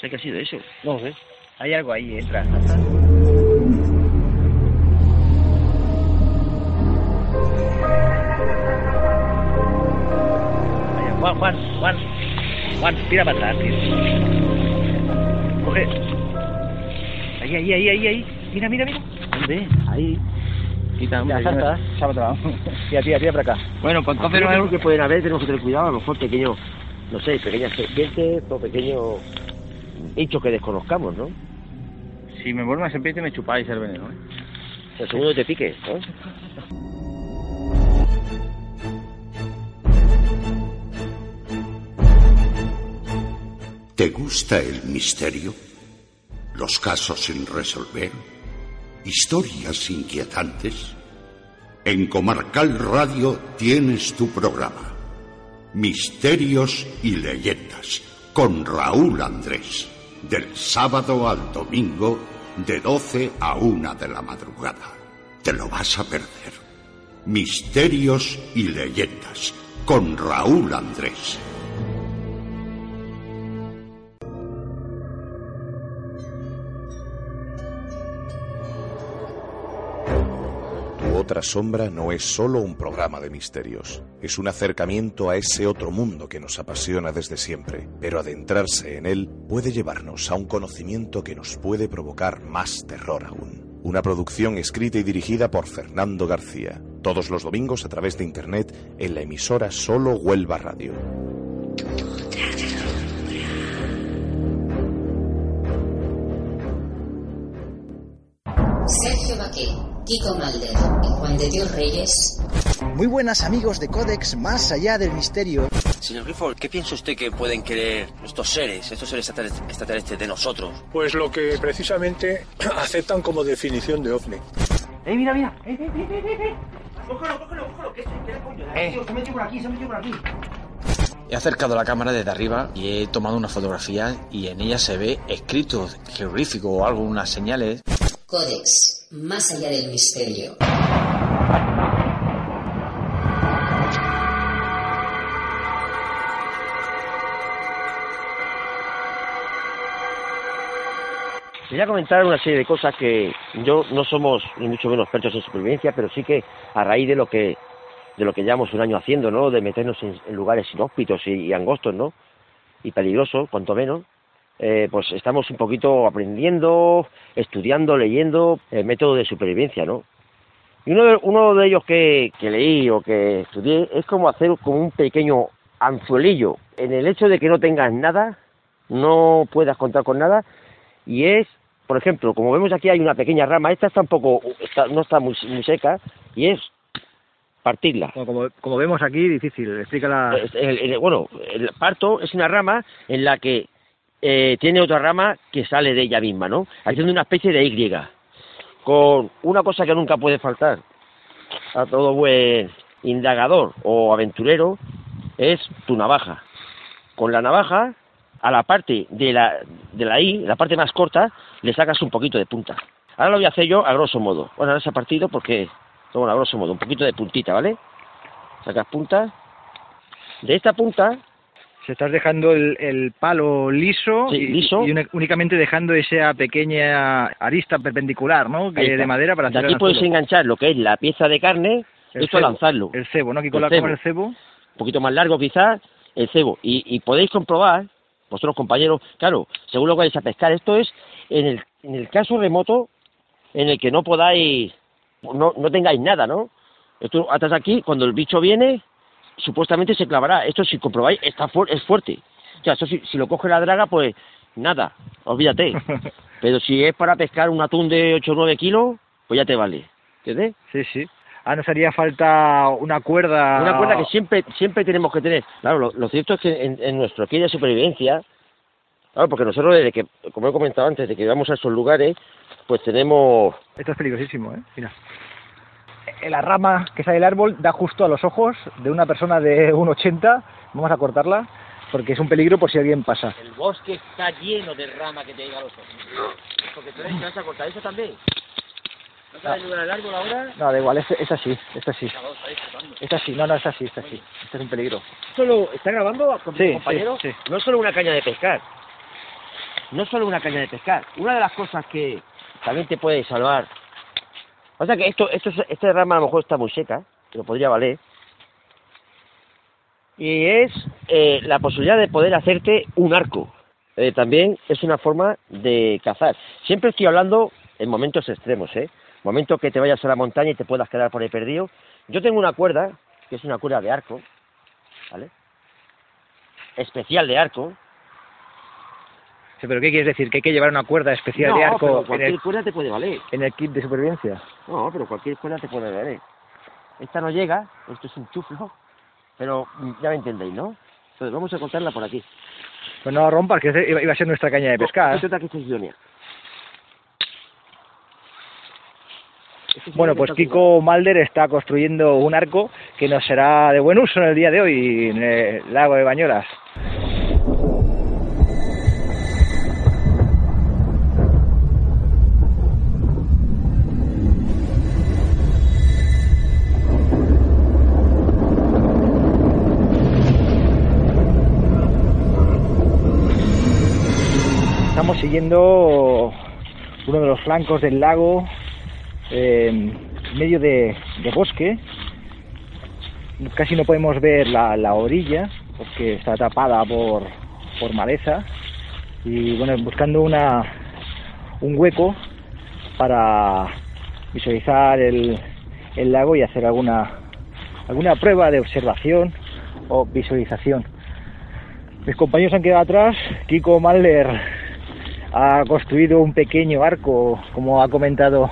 Sé que ha sido eso. No sé. Hay algo ahí, entra. Juan, Juan, Juan. Juan, tira para atrás, tío. Coge. Ahí, ahí, ahí, ahí, ahí. Mira, mira, mira. ¿Dónde? Ahí. Quita, Ya, salta. Sábado. Tira, tira, tira para acá. Bueno, pues entonces no no que pueden haber, tenemos que tener cuidado, a lo mejor pequeños, no sé, pequeñas serpientes o pequeños hechos que desconozcamos, ¿no? Si me vuelve una serpiente me chupáis el veneno, ¿eh? El segundo te pique, ¿no? ¿Te gusta el misterio? ¿Los casos sin resolver? ¿Historias inquietantes? En Comarcal Radio tienes tu programa. Misterios y leyendas con Raúl Andrés. Del sábado al domingo de 12 a 1 de la madrugada. Te lo vas a perder. Misterios y leyendas con Raúl Andrés. Otra sombra no es solo un programa de misterios, es un acercamiento a ese otro mundo que nos apasiona desde siempre, pero adentrarse en él puede llevarnos a un conocimiento que nos puede provocar más terror aún. Una producción escrita y dirigida por Fernando García, todos los domingos a través de internet en la emisora Solo Huelva Radio. Kiko Malder y Juan de Dios Reyes. Muy buenas amigos de Codex Más Allá del Misterio. Señor Clifford, ¿qué piensa usted que pueden querer estos seres, estos seres extraterrestres de nosotros? Pues lo que precisamente aceptan como definición de ovni. ¡Eh, mira, mira! ¡Eh, eh, eh, eh! eh! ¡Cógelo, cógelo, cógelo! ¿Qué, qué coño? Eh. Se metió por aquí, se metió por aquí. He acercado la cámara desde arriba y he tomado una fotografía y en ella se ve escrito jeroglífico o algo, unas señales. Codex, más allá del misterio. Quería comentar una serie de cosas que yo no somos ni mucho menos expertos en supervivencia, pero sí que a raíz de lo que de lo que llevamos un año haciendo, ¿no? De meternos en, lugares inhóspitos y, y, angostos, ¿no? Y peligrosos, cuanto menos. Eh, pues estamos un poquito aprendiendo, estudiando, leyendo el método de supervivencia, ¿no? Y uno de, uno de ellos que, que leí o que estudié es como hacer como un pequeño anzuelillo en el hecho de que no tengas nada, no puedas contar con nada, y es por ejemplo, como vemos aquí hay una pequeña rama, esta está un poco, está, no está muy, muy, seca, y es partirla. Bueno, como, como, vemos aquí, difícil, explícala. Bueno, el parto es una rama en la que eh, tiene otra rama que sale de ella misma, ¿no? Haciendo una especie de Y, con una cosa que nunca puede faltar a todo buen indagador o aventurero, es tu navaja. Con la navaja a la parte de la, de la I, la parte más corta, le sacas un poquito de punta. Ahora lo voy a hacer yo a grosso modo. Bueno, ahora se ha partido porque, bueno, a grosso modo, un poquito de puntita, ¿vale? Sacas punta. De esta punta... Se estás dejando el, el palo liso, sí, y, liso, y, únicamente dejando esa pequeña arista perpendicular, ¿no? Que de madera para de hacer aquí puedes enganchar lo que es la pieza de carne, el esto cebo, lanzarlo. El cebo, ¿no? Aquí con, el la, cebo. con el cebo. Un poquito más largo quizás, el cebo. Y, y podéis comprobar vosotros compañeros, claro, según lo que vais a pescar, esto es en el, en el caso remoto en el que no podáis, no, no tengáis nada, ¿no? Esto atrás aquí, cuando el bicho viene, supuestamente se clavará. Esto si comprobáis, está fu es fuerte. O sea, esto si, si, lo coge la draga, pues nada, olvídate. Pero si es para pescar un atún de 8 o 9 kilos, pues ya te vale. ¿Entiendes? Sí, sí. Ah, nos haría falta una cuerda. Una cuerda que siempre siempre tenemos que tener. Claro, lo, lo cierto es que en, en nuestro aquí de supervivencia, claro, porque nosotros desde que, como he comentado antes, de que vamos a esos lugares, pues tenemos... Esto es peligrosísimo, ¿eh? Mira. La rama que sale del árbol da justo a los ojos de una persona de 1,80. Vamos a cortarla porque es un peligro por si alguien pasa. El bosque está lleno de rama que te llega a los ojos. Porque tú vas a cortar eso también. ¿No sabes ayudar al árbol ahora? No, da igual, es, es así, es así. Es así, no, no, es así, es así. Este es un peligro. Solo, ¿Está grabando con sí, mi compañero? Sí, sí. No es solo una caña de pescar. No es solo una caña de pescar. Una de las cosas que también te puede salvar. O sea que esto, esto, esta rama a lo mejor está muy seca, pero podría valer. Y es eh, la posibilidad de poder hacerte un arco. Eh, también es una forma de cazar. Siempre estoy hablando en momentos extremos, ¿eh? Momento que te vayas a la montaña y te puedas quedar por ahí perdido. Yo tengo una cuerda, que es una cuerda de arco, ¿vale? Especial de arco. Sí, pero ¿qué quieres decir? ¿Que hay que llevar una cuerda especial no, de arco pero cualquier en el, cuerda te puede valer. en el kit de supervivencia? No, pero cualquier cuerda te puede valer. Esta no llega, esto es un chuflo, pero ya me entendéis, ¿no? Entonces vamos a cortarla por aquí. Pues no rompas, que iba a ser nuestra caña de pescar. Esta que es idónea. Bueno, pues Kiko Malder está construyendo un arco que nos será de buen uso en el día de hoy en el lago de Bañolas. Siguiendo uno de los flancos del lago eh, medio de, bosque. Casi no podemos ver la, la, orilla porque está tapada por, por maleza. Y bueno, buscando una, un hueco para visualizar el, el lago y hacer alguna, alguna prueba de observación o visualización. Mis compañeros han quedado atrás. Kiko Mahler ha construido un pequeño arco, como ha comentado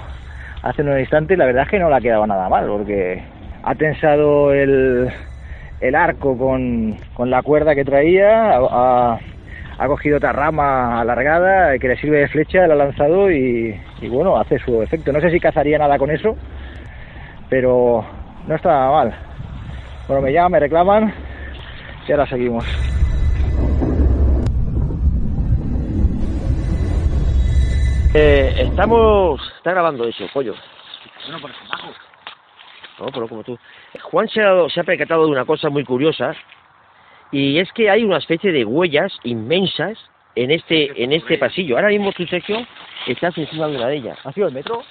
hace un instante, la verdad es que no le ha quedado nada mal, porque ha tensado el, arco con, la cuerda que traía, ha, ha cogido otra rama alargada que le sirve de flecha, la ha lanzado y, y bueno, hace su efecto. No sé si cazaría nada con eso, pero no está nada mal. Bueno, me llaman, me reclaman y ahora seguimos. Eh, estamos... Está grabando eso, pollo. Bueno, por abajo. No, pero como tú. Juan se ha, dado- se ha percatado de una cosa muy curiosa y es que hay una especie de huellas inmensas en este en este pasillo. Ahora mismo tú, Sergio, estás encima de una de ellas. ¿Ha sido el metro?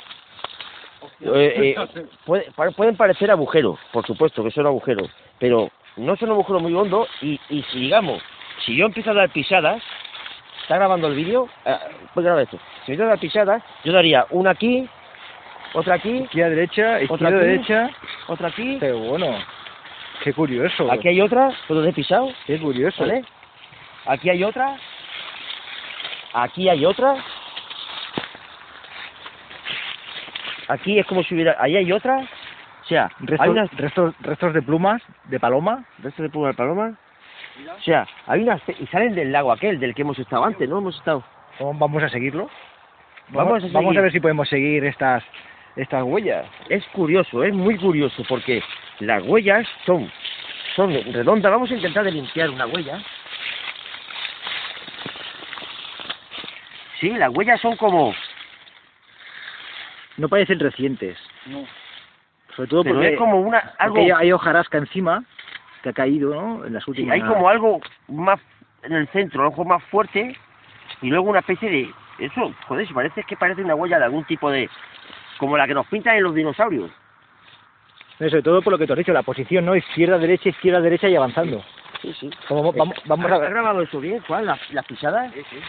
Eh, eh, puede- pueden parecer agujeros, por supuesto que son agujeros, pero no son agujeros muy hondos y, y si digamos, si yo empiezo a dar pisadas, ¿está grabando el vídeo? Eh, pues graba esto. Si yo a dar pisadas, yo daría una aquí, otra aquí, Izquierda, derecha, otra aquí, derecha. otra aquí, Qué bueno. Qué curioso. aquí hay otra, donde he pisado, Qué curioso. ¿vale? Aquí hay otra, aquí hay otra, aquí es como si hubiera, ahí hay otra, o sea, Restos, hay unas restos, restos de plumas, de paloma. de esto de Puma de Paloma. O sea, hay unas y salen del lago aquel del que hemos estado antes, ¿no? Hemos estado. Vamos- Vamos a seguirlo. Vamos a vamos a ver si podemos seguir estas estas huellas. Es curioso, es muy curioso porque las huellas son son redondas. Vamos a intentar de limpiar una huella. Sí, las huellas son como, No parecen recientes. Sobre todo pero porque, es como una algo. hay hojarasca encima que ha caído, ¿no? En las sí, últimas. hay como algo más en el centro, algo más fuerte y luego una especie de eso, joder, si parece que parece una huella de algún tipo de como la que nos pintan en los dinosaurios. No, sobre todo por lo que te has dicho, la posición, ¿no? Izquierda, derecha, izquierda, derecha y avanzando. Sí, sí. Como, vamos, vamos a ¿Has ver. grabado eso bien, Juan? ¿Las, las pisadas? Sí, sí.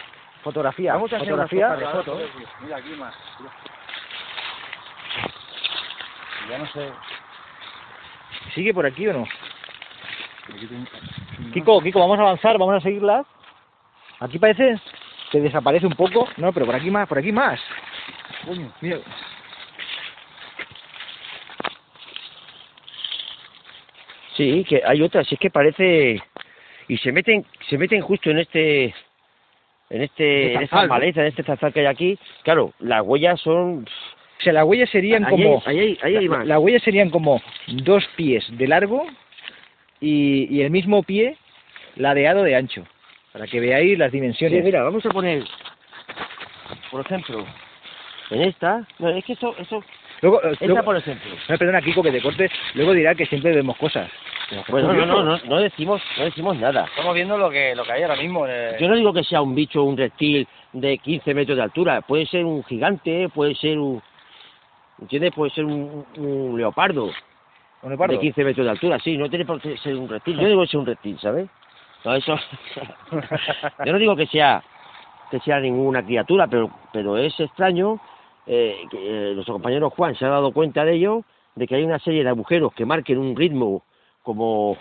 Fotografía. Vamos a hacer fotografía. de fotos. Mira aquí más. Ya no sé. ¿Sigue por aquí o no? Kiko, Kiko, vamos a avanzar, vamos a seguirlas. Aquí parece que desaparece un poco. No, pero por aquí más, por aquí más. Coño, mira. Sí, que hay otras, es que parece y se meten se meten justo en este en este en esta zarzal, ¿no? maleza, en este zarzal que hay aquí. Claro, las huellas son O sea, las huellas serían ahí, como... hay, ahí, hay- ahí hay la- más. Las huellas serían como dos pies de largo y, y el mismo pie ladeado de ancho. Para que veáis las Sí, dimensiones. mira, vamos a poner por ejemplo en esta, no, es que eso eso Luego, eh, esta luego- por ejemplo. no, perdona, Kiko, que te corte. Luego dirá que siempre vemos cosas. Bueno, no, no, no, no decimos no decimos nada. Estamos viendo lo que, lo que hay ahora mismo. en el- Yo no digo que sea un bicho, un reptil de 15 metros de altura. Puede ser un gigante, puede ser un... ¿Entiendes? Puede ser un, un leopardo ¿Un leopardo? de 15 metros de altura. Sí, no tiene por qué ser un reptil. Yo digo que sea un reptil, ¿sabes? No, eso... Yo no digo que sea que sea ninguna criatura, pero pero es extraño eh, que eh, nuestro compañero Juan se ha dado cuenta de ello, de que hay una serie de agujeros que marquen un ritmo como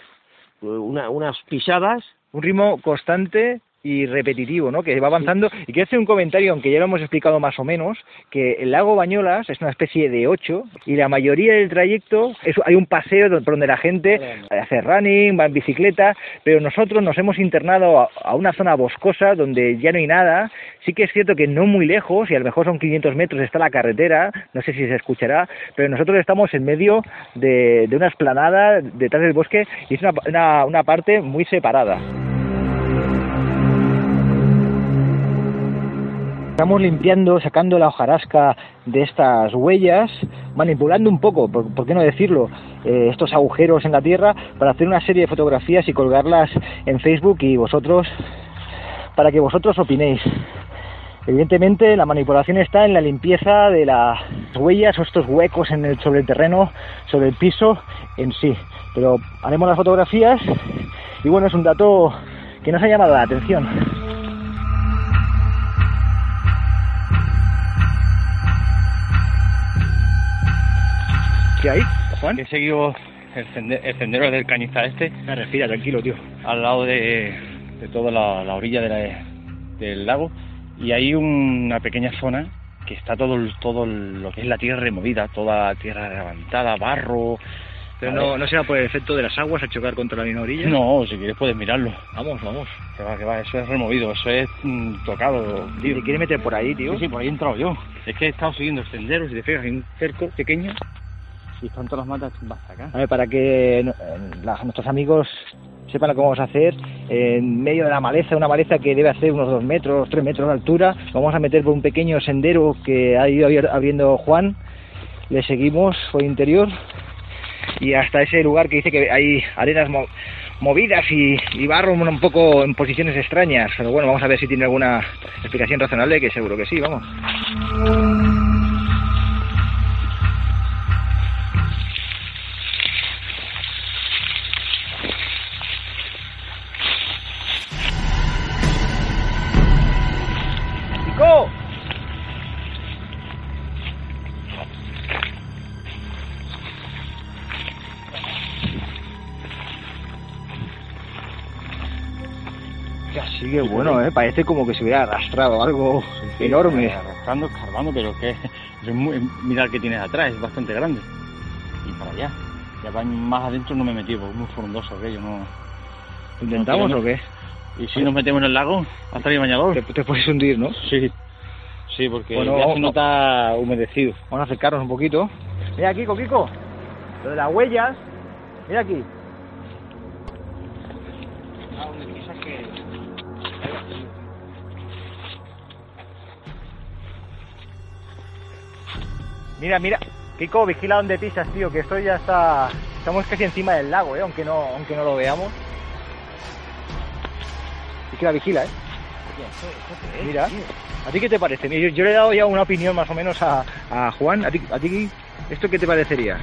eh, una, unas pisadas un ritmo constante y repetitivo, ¿no? Que va avanzando. Y quiero hacer un comentario, aunque ya lo hemos explicado más o menos, que el lago Bañolas es una especie de ocho y la mayoría del trayecto es, hay un paseo donde la gente hace running, va en bicicleta, pero nosotros nos hemos internado a, a una zona boscosa donde ya no hay nada. Sí que es cierto que no muy lejos, y a lo mejor son 500 metros, está la carretera, no sé si se escuchará, pero nosotros estamos en medio de, de una esplanada detrás del bosque y es una, una, una parte muy separada. Estamos limpiando, sacando la hojarasca de estas huellas, manipulando un poco, por, qué no decirlo, eh, estos agujeros en la tierra para hacer una serie de fotografías y colgarlas en Facebook y vosotros, para que vosotros opinéis. Evidentemente la manipulación está en la limpieza de las huellas o estos huecos en el, sobre el terreno, sobre el piso en sí. Pero haremos las fotografías y bueno, es un dato que nos ha llamado la atención. ¿Qué hay, Juan? He seguido el, sende- el sendero del cañizal este Ah, respira, tranquilo, tío. al lado de, de toda la, la orilla de la- del lago y hay una pequeña zona que está todo, el- todo el- lo que es la tierra removida, toda la tierra levantada, barro. Pero no, no será por el efecto de las aguas al chocar contra la misma orilla. No, si quieres puedes mirarlo. Vamos, vamos. Que va, que va, eso es removido, eso es mm, tocado. Tío, ¿te quieres meter por ahí, tío? Sí, sí, por ahí he entrado yo. Es que he estado siguiendo senderos y te fijas, hay un cerco pequeño y están todas las matas acá. A ver, para que eh, la- nuestros amigos sepan lo que vamos a hacer, en medio de la maleza, una maleza que debe hacer unos dos metros, tres metros de altura, vamos a meter por un pequeño sendero que ha ido abriendo Juan, le seguimos por el interior y hasta ese lugar que dice que hay arenas mo- movidas y, y barro un poco en posiciones extrañas, pero bueno, vamos a ver si tiene alguna explicación razonable, que seguro que sí, vamos. Sigue bueno, ¿eh? Parece como que se hubiera arrastrado algo enorme. Arrastrando, escarbando, pero que es muy, mira el que tienes atrás, es bastante grande. Y para allá. Ya van más adentro no me he metido, porque es muy frondoso aquello, no. ¿Intentamos no o qué? ¿Y si nos metemos en el lago? ¿Hasta el bañador? Te, te puedes hundir, ¿no? Sí. Sí, porque Bueno, ya vamos- se nota humedecido. Vamos a acercarnos un poquito. Mira, Kiko, Kiko. Lo de las huellas. Mira aquí. Mira, mira. Kiko, vigila donde pisas, tío, que esto ya está... Estamos casi encima del lago, ¿eh? Aunque no, aunque no lo veamos. Vigila, vigila, ¿eh? Mira. ¿A ti qué te parece? Yo, yo le he dado ya una opinión más o menos a, a Juan. ¿A ti, ¿A ti esto qué te parecería?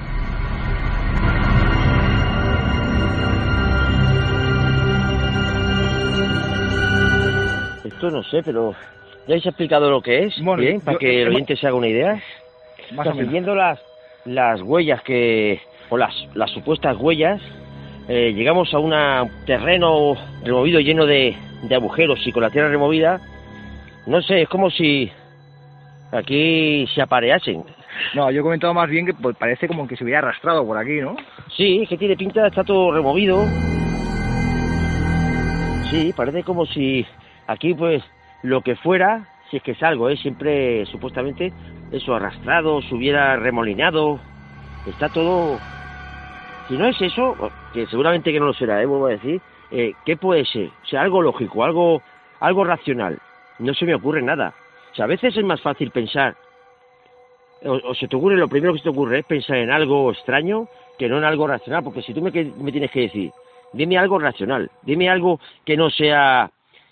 Esto no sé, pero ya habéis explicado lo que es, Bueno, bien, yo- para que el oyente se haga una idea. Más O menos. siguiendo las, las huellas que, o las, las supuestas huellas, eh, llegamos a un terreno removido lleno de, de agujeros y con la tierra removida, no sé, es como si aquí se apareasen. No, yo he comentado más bien que pues, parece como que se hubiera arrastrado por aquí, ¿no? Sí, que tiene pinta, está todo removido. Sí, parece como si aquí pues lo que fuera, si es que es algo, ¿eh? siempre supuestamente eso arrastrado, se hubiera remolinado, está todo... Si no es eso, que seguramente que no lo será, ¿eh? vuelvo a decir, eh, ¿qué puede ser? O sea, algo lógico, algo, algo racional. No se me ocurre nada. O sea, a veces es más fácil pensar o, se te ocurre, lo primero que se te ocurre es pensar en algo extraño que no en algo racional, porque si tú me, me tienes que decir, dime algo racional, dime algo que no sea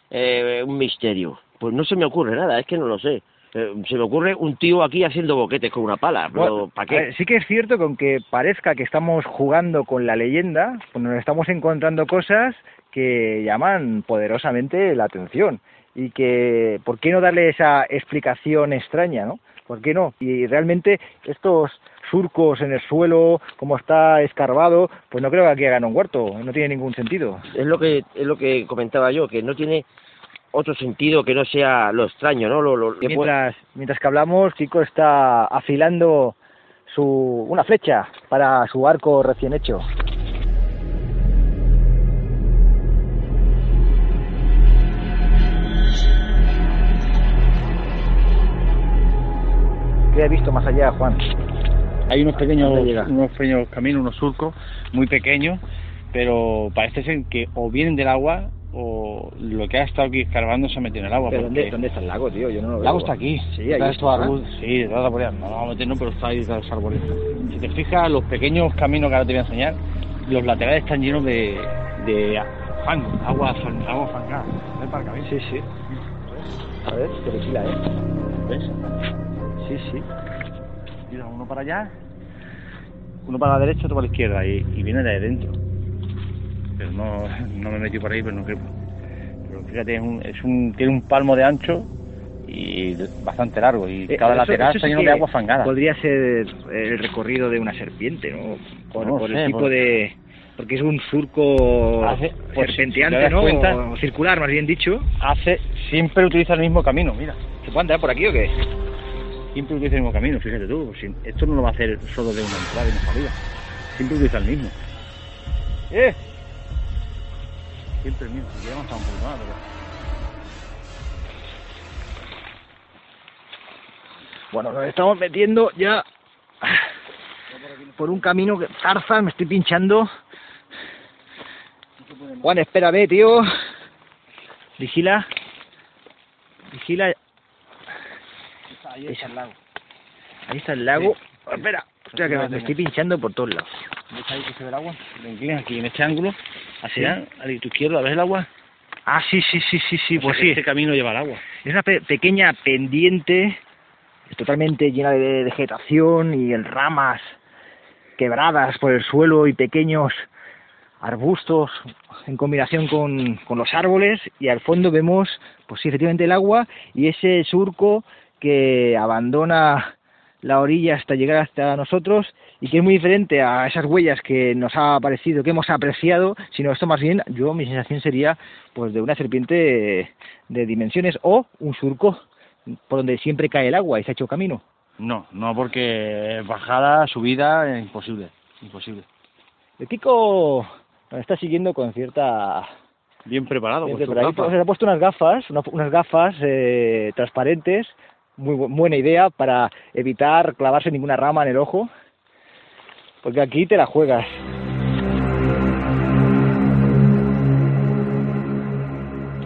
eh, un misterio, pues no se me ocurre nada, es que no lo sé. Eh, se me ocurre un tío aquí haciendo boquetes con una pala, pero Bueno, ¿para qué? sí que es cierto que aunque parezca que estamos jugando con la leyenda, pues nos estamos encontrando cosas que llaman poderosamente la atención. Y que, ¿por qué no darle esa explicación extraña, no? ¿Por qué no? Y realmente estos surcos en el suelo, como está escarbado, pues no creo que aquí hagan un huerto, no tiene ningún sentido. Es lo que es lo que comentaba yo, que no tiene otro sentido que no sea lo extraño, ¿no? Lo, lo- Mientras, mientras que hablamos, Kiko está afilando su, una flecha para su arco recién hecho. ¿Qué ha visto más allá, Juan? Hay unos pequeños, unos pequeños caminos, unos surcos muy pequeños, pero parece ser que o vienen del agua o lo que ha estado aquí escarbando se ha metido en el agua. ¿Pero dónde, dónde está el lago, tío? Yo no lo El veo. lago está aquí. Sí, ahí está. Sí, detrás de la arboleda. No vamos a meter, no, pero está ahí los árboles. Si te fijas, los pequeños caminos que ahora te voy a enseñar, los laterales están llenos de, de fango, agua, fan- agua fangada. Ven para acá, ¿ves? Sí, sí. A ver, que vigila, ¿eh? ¿Ves? Sí, sí. Mira, uno para allá, uno para la derecha, otro para la izquierda, y, y viene de dentro. Pero no, no me metí por ahí, pero no creo. Pero fíjate, es un, es un, tiene un palmo de ancho y bastante largo, y Eh, cada eso- lateral eso está lleno de agua fangada. Podría ser el recorrido de una serpiente, ¿no? Por, No por sé, el tipo por- de... Porque es un surco Hace- pues, serpenteante, ¿no? cuenta- O circular, más bien dicho. Hace, siempre utiliza el mismo camino, mira. ¿Se puede andar por aquí o qué? Siempre utiliza el mismo camino, fíjate tú. esto no lo va a hacer solo de una entrada y una salida. Siempre utiliza el mismo. ¡Eh! Siempre. Bueno, nos estamos metiendo ya por un camino que Tarzan, me estoy pinchando. Juan, espérame, tío. Vigila. Vigila. Ahí está el lago. Ahí está el lago. Espera. Hostia, que me, me estoy pinchando por todos lados. ¿Ves ahí que se ve el agua? Inclinas aquí en este ángulo, hacia a tu izquierda, ¿ves el agua? Ah, sí, sí, sí, sí, sí, O pues sí. Este camino lleva al agua. Es una pe- pequeña pendiente totalmente llena de vegetación y en ramas quebradas por el suelo y pequeños arbustos en combinación con, con los árboles y al fondo vemos pues sí efectivamente el agua y ese surco que abandona la orilla hasta llegar hasta nosotros y que es muy diferente a esas huellas que nos ha parecido, que hemos apreciado, sino esto más bien, yo mi sensación sería pues de una serpiente de dimensiones o un surco por donde siempre cae el agua y se ha hecho camino. No, no porque bajada, subida, es imposible. Imposible. El Kiko nos está siguiendo con cierta Bien preparado. Bien gafas. Se ha puesto unas gafas, una- unas gafas eh, transparentes, muy bu- buena idea para evitar clavarse ninguna rama en el ojo, porque aquí te la juegas.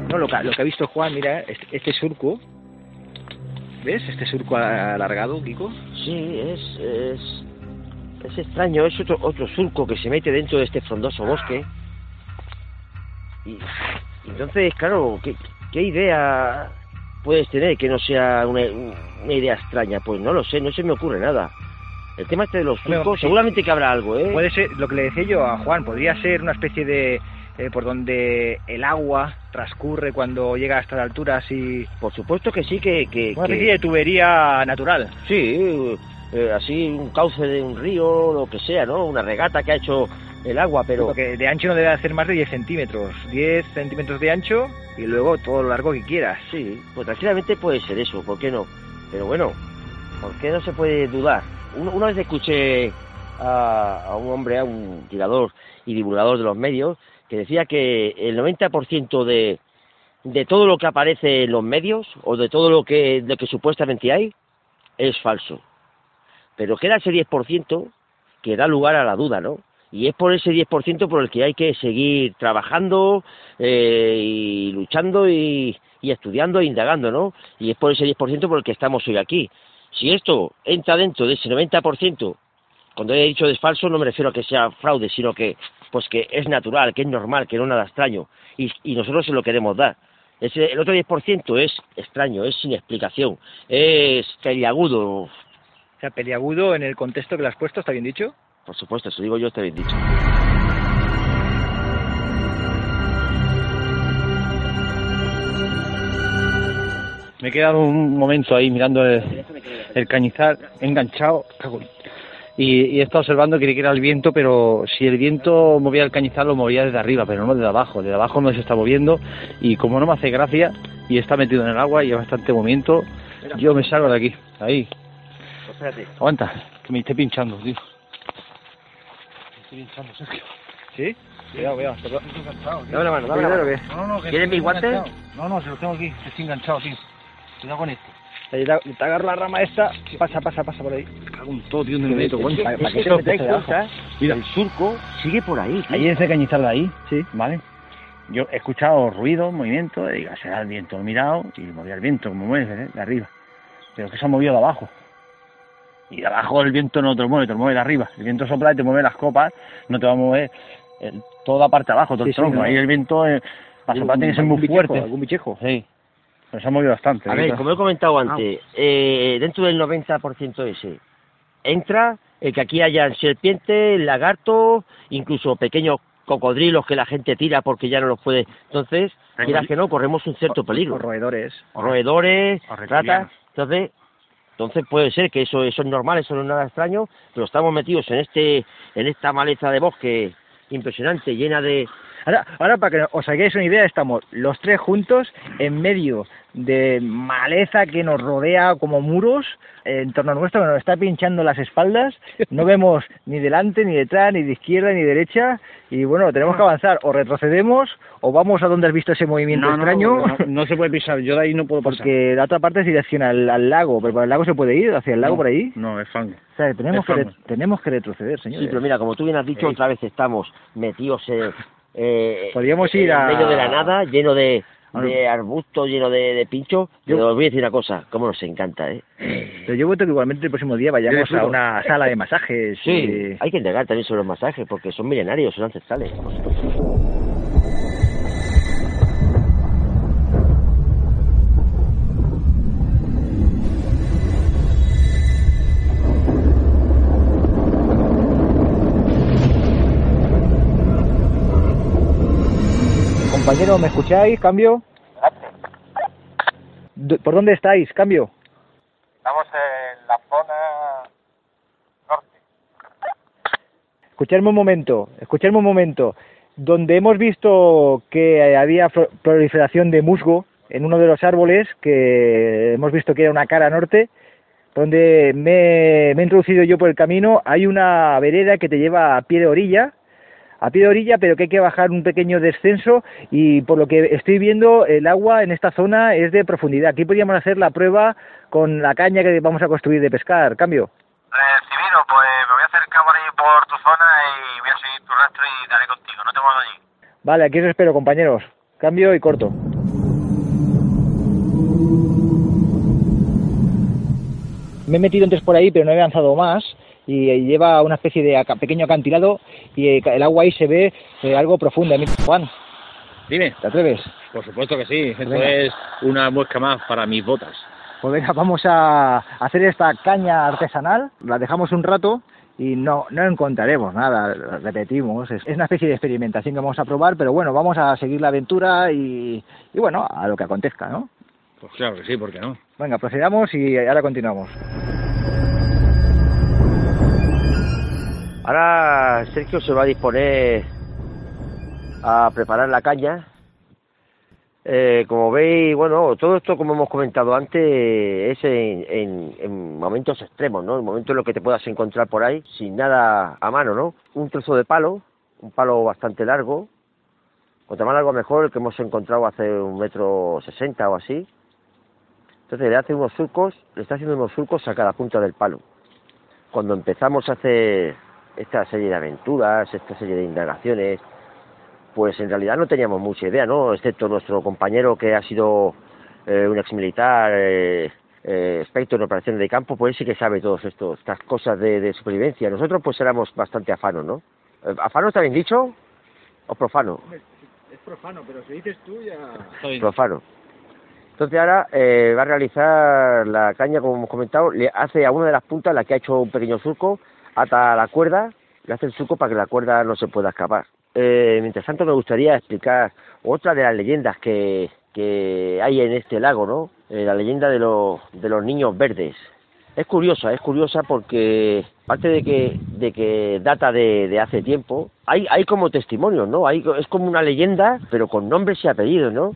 No, lo que, lo que ha visto Juan, mira, este, este surco, ¿ves? Este surco alargado, Kiko. Sí, es, es, es extraño, es otro, otro surco que se mete dentro de este frondoso bosque. Y, y entonces, claro, ¿qué, qué idea puedes tener que no sea una, una idea extraña? Pues no lo sé, no se me ocurre nada. El tema este de los surcos, sí. seguramente que habrá algo, ¿eh? Puede ser, lo que le decía yo a Juan, podría ser una especie de eh, por donde el agua transcurre cuando llega a estas alturas y Por supuesto que sí, que... que, una que- especie de tubería natural. Sí, eh, así un cauce de un río, lo que sea, ¿no? Una regata que ha hecho el agua, pero... Porque de ancho no debe hacer más de 10 centímetros. 10 centímetros de ancho y luego todo lo largo que quieras. Sí, pues tranquilamente puede ser eso, ¿por qué no? Pero bueno, ¿por qué no se puede dudar? Una, una vez escuché a, a un hombre, a un tirador y divulgador de los medios, que decía que el 90% de, de todo lo que aparece en los medios, o de todo lo que, lo que supuestamente hay, es falso. Pero queda ese 10% que da lugar a la duda, ¿no? Y es por ese 10% por el que hay que seguir trabajando eh, y luchando y, estudiando e indagando, ¿no? Y es por ese 10% por el que estamos hoy aquí. Si esto entra dentro de ese 90%, cuando he dicho es falso no me refiero a que sea fraude, sino que pues que es natural, que es normal, que no es nada extraño. Y, y nosotros se lo queremos dar. Ese, el otro 10% es extraño, es sin explicación, es peliagudo. O sea, peliagudo en el contexto que le has puesto, ¿está bien dicho? Por supuesto, eso digo yo, está bien dicho. Me he quedado un momento ahí mirando el, el cañizar enganchado y, y he estado observando que era el viento, pero si el viento movía el cañizar lo movía desde arriba, pero no desde abajo. Desde abajo no se está moviendo y como no me hace gracia y está metido en el agua y hay bastante movimiento, yo me salgo de aquí. Ahí, Espérate. aguanta, que me esté pinchando, tío. Estoy pinchando, Sergio. ¿Sí? Cuidado, cuidado. Dame la mano, dame la mano. No, no, que ¿Quieres estoy guantes? enganchado. No, no, se los tengo aquí, que estoy enganchado, tío. Cuidado con esto. Te, te agarro la rama esta, pasa, pasa, pasa por ahí. Cago en todo, tío, meto, para- para que Es que te abajo. cuenta, Mira. el surco sigue por ahí. tío. Ahí en ese cañizar de ahí, Sí. ¿vale? Yo he escuchado ruido, movimiento, y digo, será el viento. He mirado y movía el viento, como mueve, ¿eh? de arriba. Pero que se ha movido de abajo. Y de abajo el viento no te lo mueve, te lo mueve de arriba. El viento sopla y te mueve las copas, no te va a mover el- toda la parte de abajo, todo Sí, el sí, tronco. no. Ahí el viento, eh, para soplar tiene que ser muy ¿Algún bichejo? fuerte. ¿Algún bichejo? Sí. Pero se ha movido bastante. A ¿eh? ver, como he comentado antes, eh, dentro del 90% ese, entra el que aquí haya serpientes, lagartos, incluso pequeños cocodrilos que la gente tira porque ya no los puede. Entonces, quieras que no, corremos un cierto O peligro. roedores. Roedores, O reptilianos. ratas. Entonces, entonces puede ser que eso, eso es normal, eso no es nada extraño, pero estamos metidos en este, en esta maleza de bosque impresionante, llena de, Ahora, ahora para que os hagáis una idea, estamos los tres juntos en medio de maleza que nos rodea como muros en torno a nuestro, que nos está pinchando las espaldas. No vemos ni delante, ni detrás, ni de izquierda, ni derecha. Y bueno, tenemos que avanzar. O retrocedemos, o vamos a donde has visto ese movimiento No, extraño. no, no se puede pisar, yo de ahí no puedo pasar. Porque la otra parte es dirección al, al lago, pero por el lago se puede ir, hacia el lago No, por ahí. No, es fango. O sea, tenemos es que, fango. re- tenemos que retroceder, señores. Sí, pero mira, como tú bien has dicho, Ey. otra vez estamos metidos eh, eh, Podríamos en ir a- medio de la nada, lleno de, de arbustos, lleno de, de pinchos. Yo- Pero os voy a decir una cosa, cómo nos encanta, ¿eh? Pero yo voto que igualmente el próximo día vayamos a una sala de masajes. Sí, y- hay que indagar también sobre los masajes, porque son milenarios, son ancestrales. Compañero, ¿me escucháis? ¿Cambio? ¿Por dónde estáis? ¿Cambio? Estamos en la zona norte. Escuchadme un momento, escuchadme un momento. Donde hemos visto que había proliferación de musgo en uno de los árboles, que hemos visto que era una cara norte, donde me, me he introducido yo por el camino, hay una vereda que te lleva a pie de orilla, a pie de orilla, pero que hay que bajar un pequeño descenso y por lo que estoy viendo el agua en esta zona es de profundidad. Aquí podríamos hacer la prueba con la caña que vamos a construir de pescar. Cambio. Recibido, pues me voy a acercar por ahí por tu zona y voy a seguir tu rastro y daré contigo. No te muevas allí. Vale, aquí os espero, compañeros. Cambio y corto. Me he metido antes por ahí, pero no he avanzado más. Y lleva una especie de pequeño acantilado y eh, el agua ahí se ve eh, algo profunda. Juan, Dime. ¿te atreves? Por supuesto que sí, esto Venga. es una muesca más para mis botas. Pues venga, vamos a hacer esta caña artesanal. La dejamos un rato y no, no encontraremos nada, repetimos. Es, es una especie de experimentación que vamos a probar, pero bueno, vamos a seguir la aventura y, y bueno, a lo que acontezca, ¿no? Pues claro que sí, ¿por qué no? Venga, procedamos y ahora continuamos. Ahora Sergio se va a disponer a preparar la caña. Eh, como veis, bueno, todo esto, como hemos comentado antes, es en, en- en momentos extremos, ¿no? En momentos en los que te puedas encontrar por ahí, sin nada a mano, ¿no? Un trozo de palo, un palo bastante largo, cuanto más largo mejor, el que hemos encontrado hace un metro sesenta o así. Entonces le hace unos surcos, le está haciendo unos surcos a cada punta del palo. Cuando empezamos a hacer esta serie de aventuras, esta serie de indagaciones, pues en realidad no teníamos mucha idea, ¿no? Excepto nuestro compañero que ha sido eh, un ex militar, eh, eh, experto en operaciones de campo, pues sí que sabe todas estas cosas de, de supervivencia. Nosotros pues éramos bastante afanos, ¿no? Eh, ¿Afano está bien dicho? ¿O profano? Es profano, pero si dices tú ya... profano. Entonces ahora eh, va a realizar la caña, como hemos comentado, le hace a una de las puntas, la que ha hecho un pequeño surco, ata la cuerda, le hace el surco para que la cuerda no se pueda escapar. Eh, mientras tanto me gustaría explicar otra de las leyendas que, que hay en este lago, ¿no? Eh, la leyenda de los, de los niños verdes. Es curiosa, es curiosa porque aparte de que, de que data de, de hace tiempo, hay, hay como testimonios, ¿no? Hay, es como una leyenda, pero con nombres y apellidos, ¿no?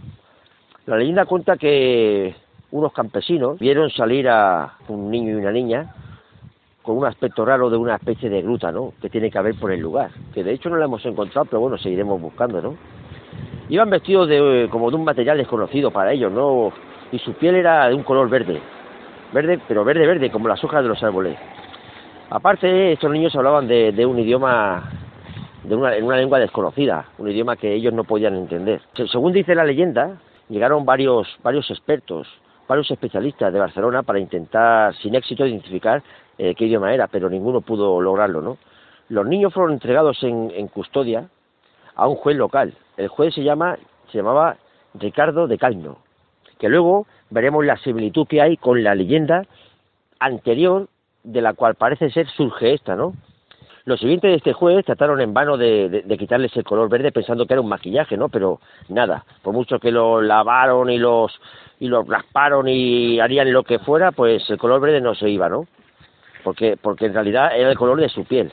La leyenda cuenta que unos campesinos vieron salir a un niño y una niña con un aspecto raro de una especie de gruta, ¿no? Que tiene que haber por el lugar. Que de hecho no la hemos encontrado, pero bueno, seguiremos buscando, ¿no? Iban vestidos de, como de un material desconocido para ellos, ¿no? Y su piel era de un color verde. Verde, pero verde, verde, como las hojas de los árboles. Aparte, estos niños hablaban de, de un idioma, de una, en una lengua desconocida, un idioma que ellos no podían entender. Se- según dice la leyenda, llegaron varios, varios expertos, varios especialistas de Barcelona para intentar, sin éxito, identificar eh, qué idioma era, pero ninguno pudo lograrlo, ¿no? Los niños fueron entregados en, en custodia a un juez local. El juez se llama, se llamaba Ricardo de Calno, que luego veremos la similitud que hay con la leyenda anterior de la cual parece ser surge esta, ¿no? Los siguientes de este juez trataron en vano de, de- de quitarles el color verde pensando que era un maquillaje, ¿no? Pero nada, por mucho que lo lavaron y los y los rasparon y harían lo que fuera, pues el color verde no se iba, ¿no? Porque porque en realidad era el color de su piel.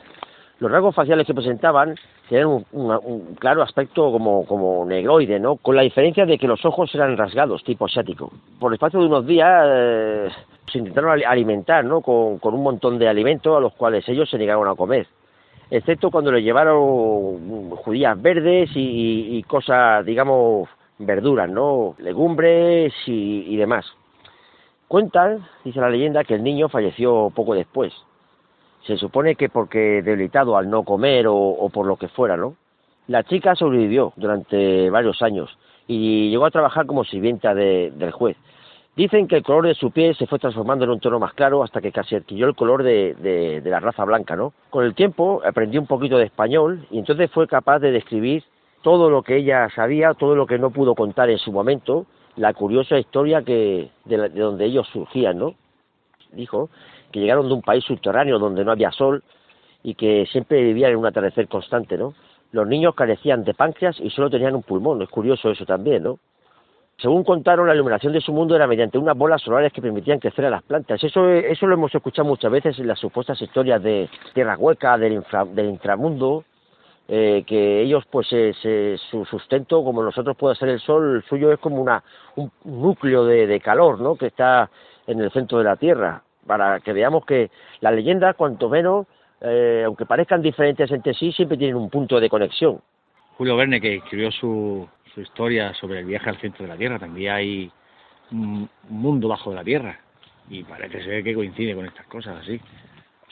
Los rasgos faciales que presentaban tenían un, claro aspecto como, como negroide, ¿no? Con la diferencia de que los ojos eran rasgados, tipo asiático. Por el espacio de unos días eh, se intentaron ali- alimentar, ¿no? Con, un montón de alimentos a los cuales ellos se negaron a comer. Excepto cuando les llevaron judías verdes y, cosas, digamos, verduras, ¿no? Legumbres y demás. Cuentan, dice la leyenda, que el niño falleció poco después. Se supone que porque debilitado al no comer o, por lo que fuera, ¿no? La chica sobrevivió durante varios años y llegó a trabajar como sirvienta de- del juez. Dicen que el color de su piel se fue transformando en un tono más claro hasta que casi adquirió el color de, de- de la raza blanca, ¿no? Con el tiempo aprendió un poquito de español y entonces fue capaz de describir todo lo que ella sabía, todo lo que no pudo contar en su momento, la curiosa historia que de, la- de donde ellos surgían, ¿no? Dijo que llegaron de un país subterráneo donde no había sol y que siempre vivían en un atardecer constante, ¿no? Los niños carecían de páncreas y solo tenían un pulmón, es curioso eso también, ¿no? Según contaron, la iluminación de su mundo era mediante unas bolas solares que permitían crecer a las plantas. Eso, eso lo hemos escuchado muchas veces en las supuestas historias de Tierra Hueca, del, infra- del inframundo, eh, que ellos, pues, se- su sustento, como nosotros puede ser el sol, el suyo es como una, un núcleo de, de calor, ¿no?, que está en el centro de la Tierra, para que veamos que las leyendas, cuanto menos, eh, aunque parezcan diferentes entre sí, siempre tienen un punto de conexión. Julio Verne, que escribió su, su historia sobre el viaje al centro de la Tierra, también hay un mundo bajo de la Tierra. Y parece ser que coincide con estas cosas así.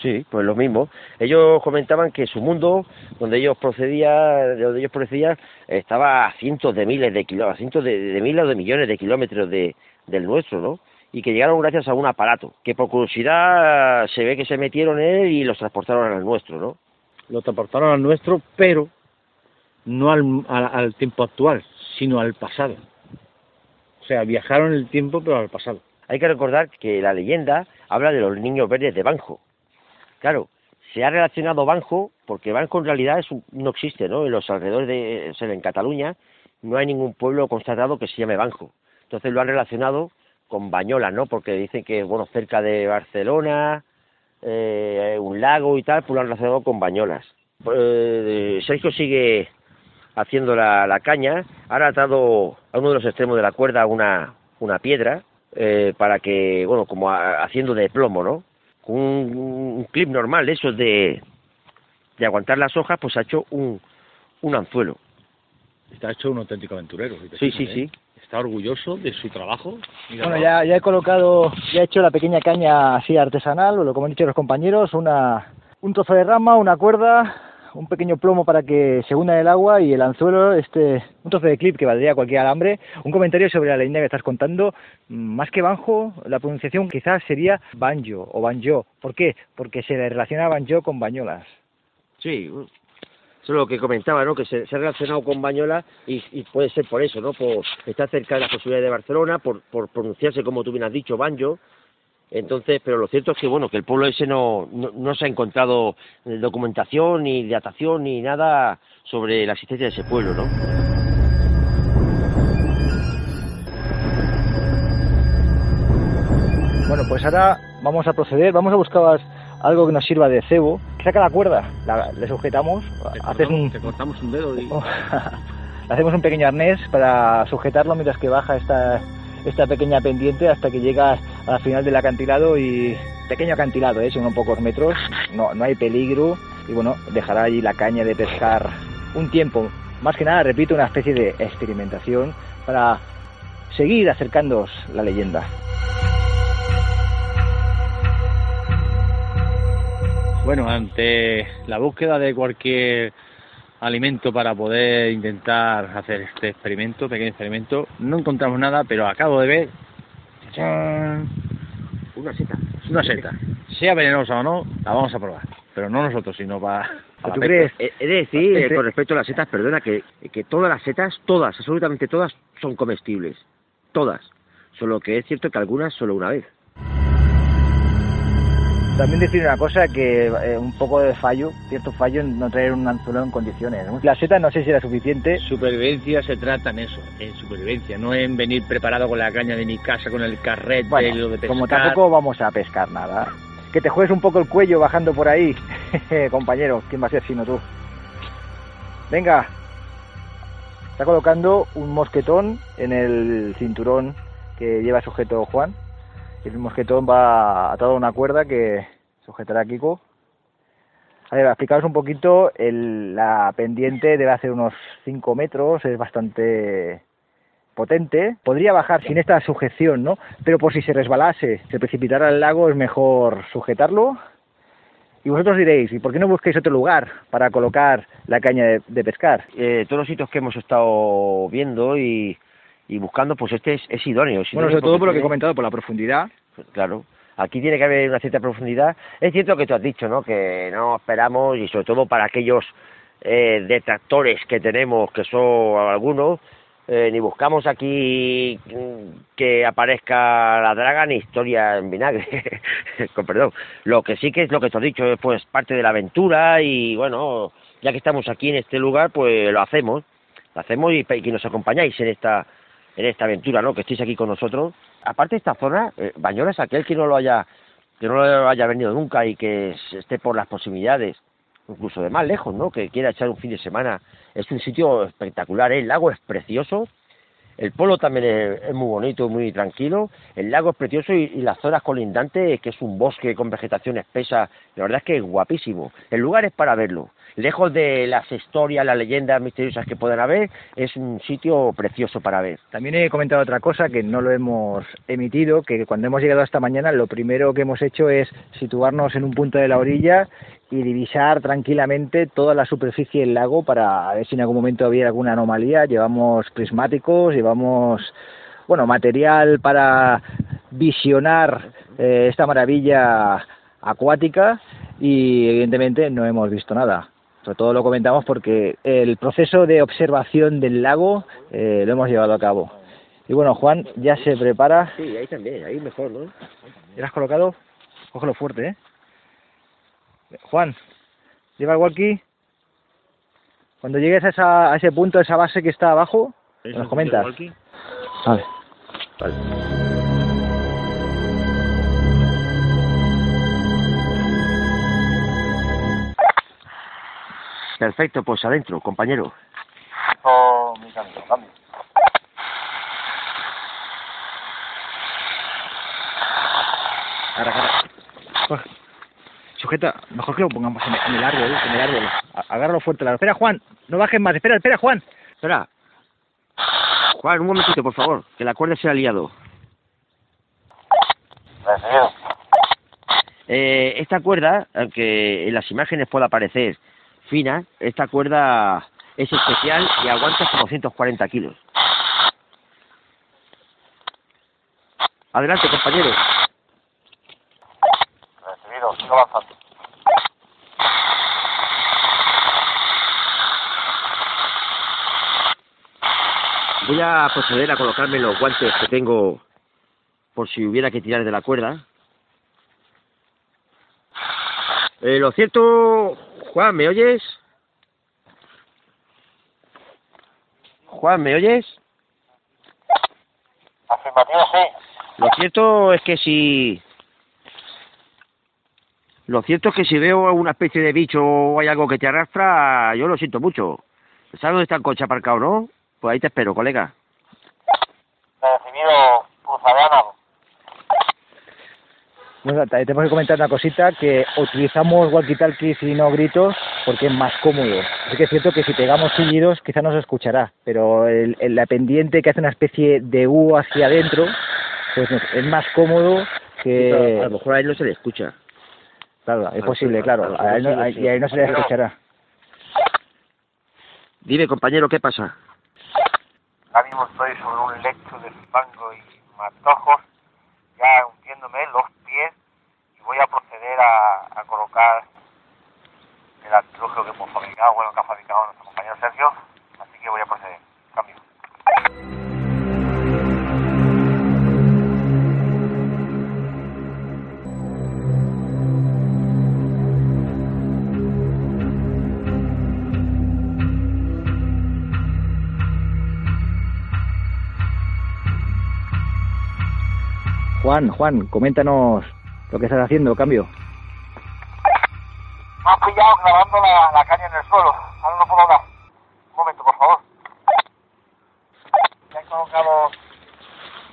Sí, pues lo mismo. Ellos comentaban que su mundo, donde ellos procedían, de donde ellos procedían, estaba a cientos de miles de kilómetros, a cientos de, de miles o de millones de kilómetros de, del nuestro, ¿no? Y que llegaron gracias a un aparato, que por curiosidad se ve que se metieron en él y los transportaron al nuestro, ¿no? Lo transportaron al nuestro, pero no al, al, al tiempo actual, sino al pasado. O sea, viajaron el tiempo, pero al pasado. Hay que recordar que la leyenda habla de los niños verdes de Banjo. Claro, se ha relacionado Banjo, porque Banjo en realidad es un- no existe, ¿no? En los alrededores de, en Cataluña no hay ningún pueblo constatado que se llame Banjo. Entonces lo han relacionado con Bañola, ¿no? Porque dicen que, bueno, cerca de Barcelona, eh, un lago y tal, pues lo han relacionado con Bañolas. Eh, Sergio sigue haciendo la, la caña, ha atado a uno de los extremos de la cuerda una, una piedra, eh, para que, bueno, como a- haciendo de plomo, ¿no? Un, un clip normal, eso de, de aguantar las hojas, pues ha hecho un, un anzuelo. Está hecho un auténtico aventurero. Sí, sí, ¿eh? Está orgulloso de su trabajo. Míralo. Bueno, ya, ya he colocado, ya he hecho la pequeña caña así artesanal, o lo como han dicho los compañeros, una, un trozo de rama, una cuerda, un pequeño plomo para que se hunda el agua y el anzuelo, este, un trozo de clip que valdría cualquier alambre. Un comentario sobre la leyenda que estás contando, mm, más que banjo, la pronunciación quizás sería banjo o banjo. ¿Por qué? Porque se le relaciona banjo con bañolas. Sí, eso es lo que comentaba, ¿no? Que se, se ha relacionado con Bañola y, y puede ser por eso, ¿no? Por estar cerca de las posibilidades de Barcelona, por, por pronunciarse, como tú bien has dicho, Banjo. Entonces, pero lo cierto es que, bueno, que el pueblo ese no, no, no se ha encontrado eh, documentación, ni datación, ni nada sobre la existencia de ese pueblo, ¿no? Bueno, pues ahora vamos a proceder, vamos a buscar algo que nos sirva de cebo. Saca la cuerda, la- le sujetamos, Te haces cortamos- un, te cortamos un dedo y... Le hacemos un pequeño arnés para sujetarlo mientras que baja esta, esta pequeña pendiente hasta que llega a la final del acantilado y pequeño acantilado, ¿eh? son unos pocos metros, no, no hay peligro y bueno, dejará allí la caña de pescar un tiempo. Más que nada, repito, una especie de experimentación para seguir acercándoos la leyenda. Bueno, ante la búsqueda de cualquier alimento para poder intentar hacer este experimento, pequeño experimento, no encontramos nada, pero acabo de ver ¡chachán! Una seta. una seta. Sea venenosa o no, la vamos a probar. Pero no nosotros, sino para... para ¿Tú crees? He he de decir, eh, Este- con respecto a las setas, perdona, que, que todas las setas, todas, absolutamente todas, son comestibles. Todas. Solo que es cierto que algunas solo una vez. También decir una cosa que eh, un poco de fallo, cierto fallo en no traer un anzuelo en condiciones. La seta no sé si era suficiente. Supervivencia se trata en eso, en supervivencia, no en venir preparado con la caña de mi casa, con el carrete, Bueno, lo de pescar. como tampoco vamos a pescar nada. que te juegues un poco el cuello bajando por ahí, compañero. ¿Quién va a ser sino tú? Venga. Está colocando un mosquetón en el cinturón que lleva sujeto Juan. El mosquetón va atado a una cuerda que sujetará a Kiko. A ver, explicaros un poquito, la pendiente debe hacer unos 5 metros, es bastante potente, podría bajar sin esta sujeción, ¿no? Pero por si se resbalase, se precipitara al lago, es mejor sujetarlo. Y vosotros diréis, ¿y por qué no busquéis otro lugar para colocar la caña de, de pescar? Eh, todos los sitios que hemos estado viendo y, y buscando, pues este es, es idóneo. es Bueno, idóneo sobre todo por lo que he comentado, por la profundidad. Claro. Aquí tiene que haber una cierta profundidad. Es cierto que tú has dicho, ¿no? Que no esperamos, y sobre todo para aquellos eh, detractores que tenemos, que son algunos, eh, ni buscamos aquí mm, que aparezca la draga ni historia en vinagre. Con perdón. Lo que sí que es lo que tú has dicho, es pues parte de la aventura y bueno, ya que estamos aquí en este lugar, pues lo hacemos. Lo hacemos y, y que nos acompañáis en esta en esta aventura, ¿no? Que estéis aquí con nosotros. Aparte esta zona, eh, Bañolas, aquel que no lo haya que no lo haya venido nunca y que esté por las proximidades, incluso de más lejos, ¿no? Que quiera echar un fin de semana, es un sitio espectacular, ¿eh? el lago es precioso, el polo también es, muy bonito, muy tranquilo, el lago es precioso y las zonas colindantes, que es un bosque con vegetación espesa, la verdad es que es guapísimo. El lugar es para verlo. Lejos de las historias, las leyendas misteriosas que puedan haber, es un sitio precioso para ver. También he comentado otra cosa que no lo hemos emitido, que cuando hemos llegado esta mañana lo primero que hemos hecho es situarnos en un punto de la orilla y divisar tranquilamente toda la superficie del lago para ver si en algún momento había alguna anomalía. Llevamos prismáticos, llevamos bueno material para visionar eh, esta maravilla acuática y evidentemente no hemos visto nada. Sobre todo lo comentamos porque el proceso de observación del lago eh, lo hemos llevado a cabo. Y bueno, Juan ya se prepara. Sí, ahí también, ahí mejor, ¿no? ¿Ya lo has colocado? Cógelo fuerte, ¿eh? Juan, lleva el walkie. Cuando llegues a, esa, a ese punto, a esa base que está abajo, nos comentas. Vale. Perfecto, pues adentro, compañero. Oh, mi camino, cambio. Agarra. Coge. Sujeta, mejor que lo pongamos en, el árbol, en el árbol. Agárralo fuerte. árbol. Espera, Juan, no bajes más. Espera, espera, Juan. Espera. Juan, un momentito, por favor, que la cuerda se ha liado. Eh, esta cuerda, aunque en las imágenes pueda parecer fina, esta cuerda es especial y aguanta hasta 240 kilos. Adelante, compañero. Recibido, sigo avanzando. Voy a proceder a colocarme los guantes que tengo por si hubiera que tirar de la cuerda. Eh, lo cierto, Juan, ¿me oyes? Juan, ¿me oyes? Afirmativo, sí. Lo cierto es que si... Lo cierto es que si veo una especie de bicho o hay algo que te arrastra, yo lo siento mucho. ¿Sabes dónde está el coche aparcado, no? Pues ahí te espero, colega. Recibido, Cruzadana. Bueno, también tenemos que comentar una cosita, que utilizamos walkie-talkies y no gritos porque es más cómodo. Así que es cierto que si pegamos chillidos quizá no se escuchará, pero el, el- la pendiente que hace una especie de U hacia adentro, pues es más cómodo que... A lo mejor a él no se le escucha. Claro, es posible, claro. a él no- a- y a él no se le escuchará. Dime, compañero, ¿qué pasa? Ahora mismo estoy sobre un lecho de fango y matojos, ya hundiéndome los pies y voy a a colocar el artilugio que hemos fabricado, bueno, que ha fabricado nuestro compañero Sergio, así que voy a proceder. Cambio. Juan, Juan, coméntanos lo que estás haciendo, cambio. Me has pillado clavando la, caña en el suelo. Ahora no puedo hablar. Un momento, por favor. Ya he colocado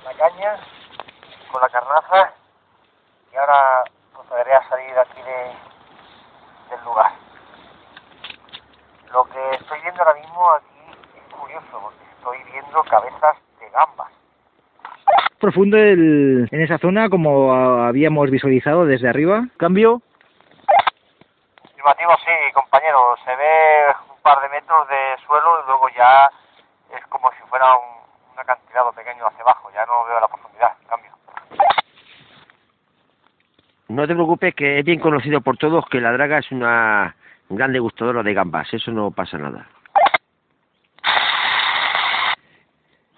la caña con la carnaza y ahora procederé a salir aquí de, del lugar. Lo que estoy viendo ahora mismo aquí es curioso porque estoy viendo cabezas de gambas. Profundo el- en esa zona como habíamos visualizado desde arriba. Cambio. Sí, compañero. Se ve un par de metros de suelo y luego ya es como si fuera un, un acantilado pequeño hacia abajo. Ya no veo la profundidad. Cambio. No te preocupes que es bien conocido por todos que la draga es una gran degustadora de gambas, eso no pasa nada.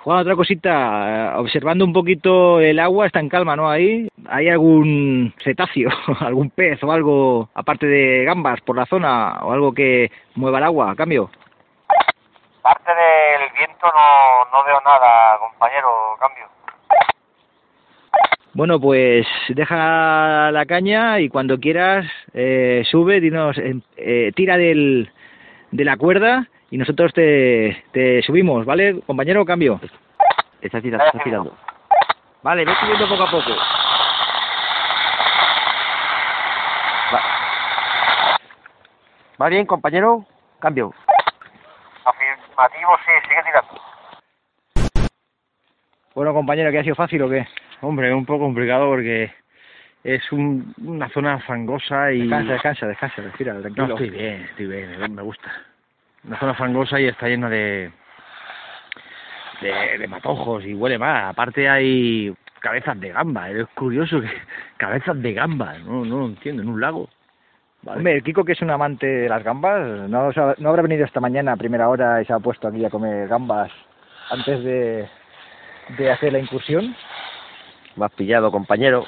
Juan, otra cosita, eh, observando un poquito el agua, está en calma, ¿no? Ahí, ¿hay algún cetáceo, algún pez o algo, aparte de gambas, por la zona, o algo que mueva el agua? Cambio. Parte del viento no, no veo nada, compañero. Cambio. Bueno, pues deja la caña y cuando quieras eh, sube, dinos, eh, tira del, de la cuerda y nosotros te, te subimos, ¿vale, compañero? Cambio. Está tirando, está tirando. Vale, ve subiendo poco a poco. Va. ¿Va bien, compañero? Cambio. Afirmativo, sí, sigue tirando. Bueno, compañero, ¿qué ha sido fácil o qué? Hombre, un poco complicado porque es un- una zona fangosa y... Descansa, descansa, descansa, respira, tranquilo. No, estoy bien, estoy bien, me gusta. Una zona fangosa y está llena de, de, de matojos y huele mal. Aparte hay cabezas de gamba, es curioso que cabezas de gamba, no, no lo entiendo, en un lago. Vale. Hombre, el Kiko, que es un amante de las gambas, ¿no, no habrá venido esta mañana a primera hora y se ha puesto aquí a comer gambas antes de, de hacer la incursión? Vas pillado, compañero.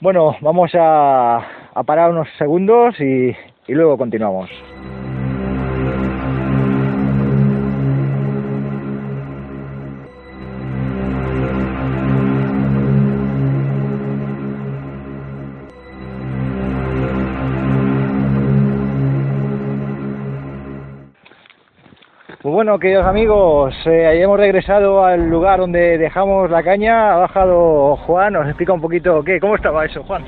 Bueno, vamos a, a parar unos segundos y, y luego continuamos. Pues bueno, queridos amigos, eh, hemos regresado al lugar donde dejamos la caña. Ha bajado Juan, nos explica un poquito qué, cómo estaba eso, Juan.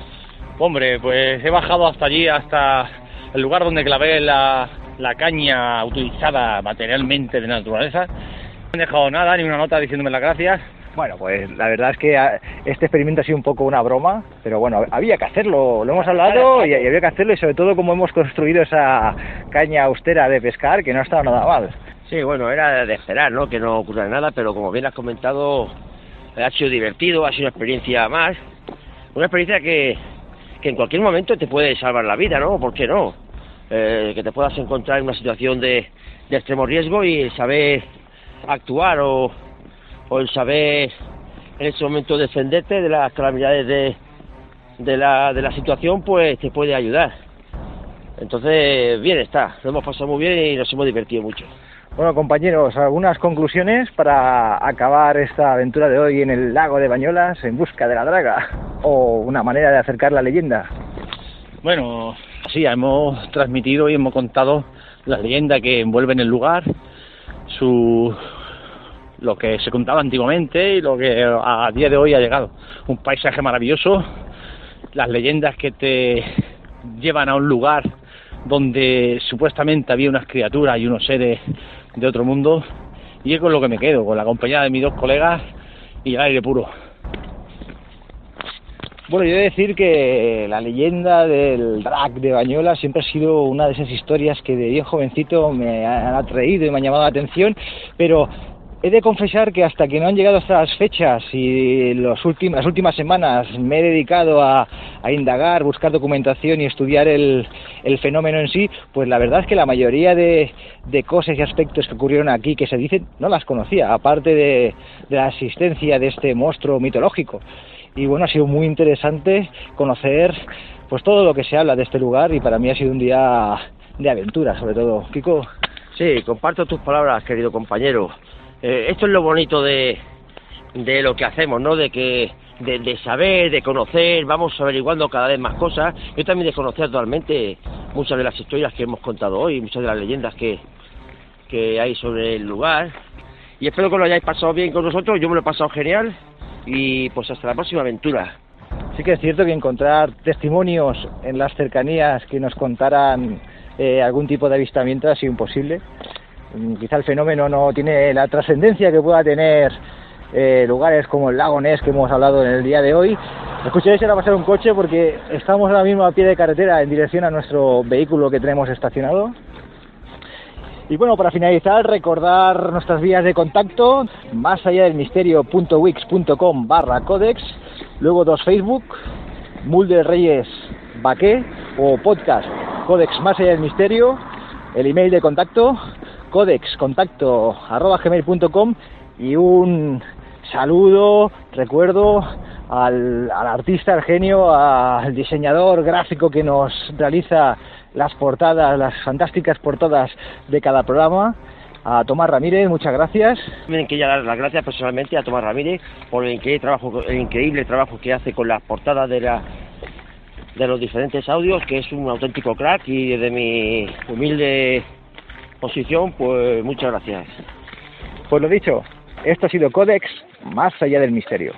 Hombre, pues he bajado hasta allí, hasta el lugar donde clavé la, la caña utilizada materialmente de naturaleza. No he dejado nada, ni una nota diciéndome las gracias. Bueno, pues la verdad es que ah, este experimento ha sido un poco una broma, pero bueno, había que hacerlo, lo hemos hablado y, y había que hacerlo y sobre todo como hemos construido esa caña austera de pescar que no ha estado nada mal. Sí, bueno, era de esperar, ¿no? Que no ocurra nada, pero como bien has comentado, ha sido divertido, ha sido una experiencia más. Una experiencia que, que en cualquier momento te puede salvar la vida, ¿no? ¿Por qué no? Eh, que te puedas encontrar en una situación de, de extremo riesgo y saber actuar o, o el saber en ese momento defenderte de las calamidades de, de, la, de la situación, pues te puede ayudar. Entonces, bien está, lo hemos pasado muy bien y nos hemos divertido mucho. Bueno, compañeros, algunas conclusiones para acabar esta aventura de hoy en el lago de Bañolas en busca de la draga o una manera de acercar la leyenda. Bueno, sí, hemos transmitido y hemos contado la leyenda que envuelve en el lugar, su lo que se contaba antiguamente y lo que a día de hoy ha llegado. Un paisaje maravilloso, las leyendas que te llevan a un lugar donde supuestamente había unas criaturas y unos seres de otro mundo y es con lo que me quedo, con la compañía de mis dos colegas y el aire puro. Bueno, yo he de decir que la leyenda del drag de Bañolas siempre ha sido una de esas historias que de bien jovencito me han atraído y me han llamado la atención, pero he de confesar que hasta que no han llegado estas fechas y los últimos, las últimas semanas me he dedicado a, indagar, buscar documentación y estudiar el, fenómeno en sí, pues la verdad es que la mayoría de, de, cosas y aspectos que ocurrieron aquí que se dicen no las conocía, aparte de, de la existencia de este monstruo mitológico y bueno, ha sido muy interesante conocer pues todo lo que se habla de este lugar y para mí ha sido un día de aventura sobre todo. Kiko. Sí, comparto tus palabras, querido compañero. Eh, esto es lo bonito de, de lo que hacemos, ¿no? De que de, saber, de conocer, vamos averiguando cada vez más cosas. Yo también de conocer actualmente muchas de las historias que hemos contado hoy, muchas de las leyendas que, que hay sobre el lugar. Y espero que lo hayáis pasado bien con nosotros, yo me lo he pasado genial y pues hasta la próxima aventura. Sí que es cierto que encontrar testimonios en las cercanías que nos contaran eh, algún tipo de avistamiento ha sido imposible. Mm, quizá el fenómeno no tiene la trascendencia que pueda tener eh, lugares como el lago Ness que hemos hablado en el día de hoy. Escucháis ahora pasar un coche porque estamos ahora mismo a pie de carretera en dirección a nuestro vehículo que tenemos estacionado. Y bueno, para finalizar, recordar nuestras vías de contacto, más allá del misterio.wix.com barra codex, luego dos Facebook, Mulder Reyes Baqué o podcast Codex Más allá del misterio, el email de contacto, codex contacto arroba gmail.com y un saludo, recuerdo al, al, artista, al genio, al diseñador gráfico que nos realiza las portadas, las fantásticas portadas de cada programa. A Tomás Ramírez, muchas gracias. Tienen que dar las gracias personalmente a Tomás Ramírez por el increíble trabajo, el increíble trabajo que hace con las portadas de la de los diferentes audios, que es un auténtico crack y desde mi humilde posición, pues muchas gracias. Pues lo dicho, esto ha sido Codex, más allá del misterio.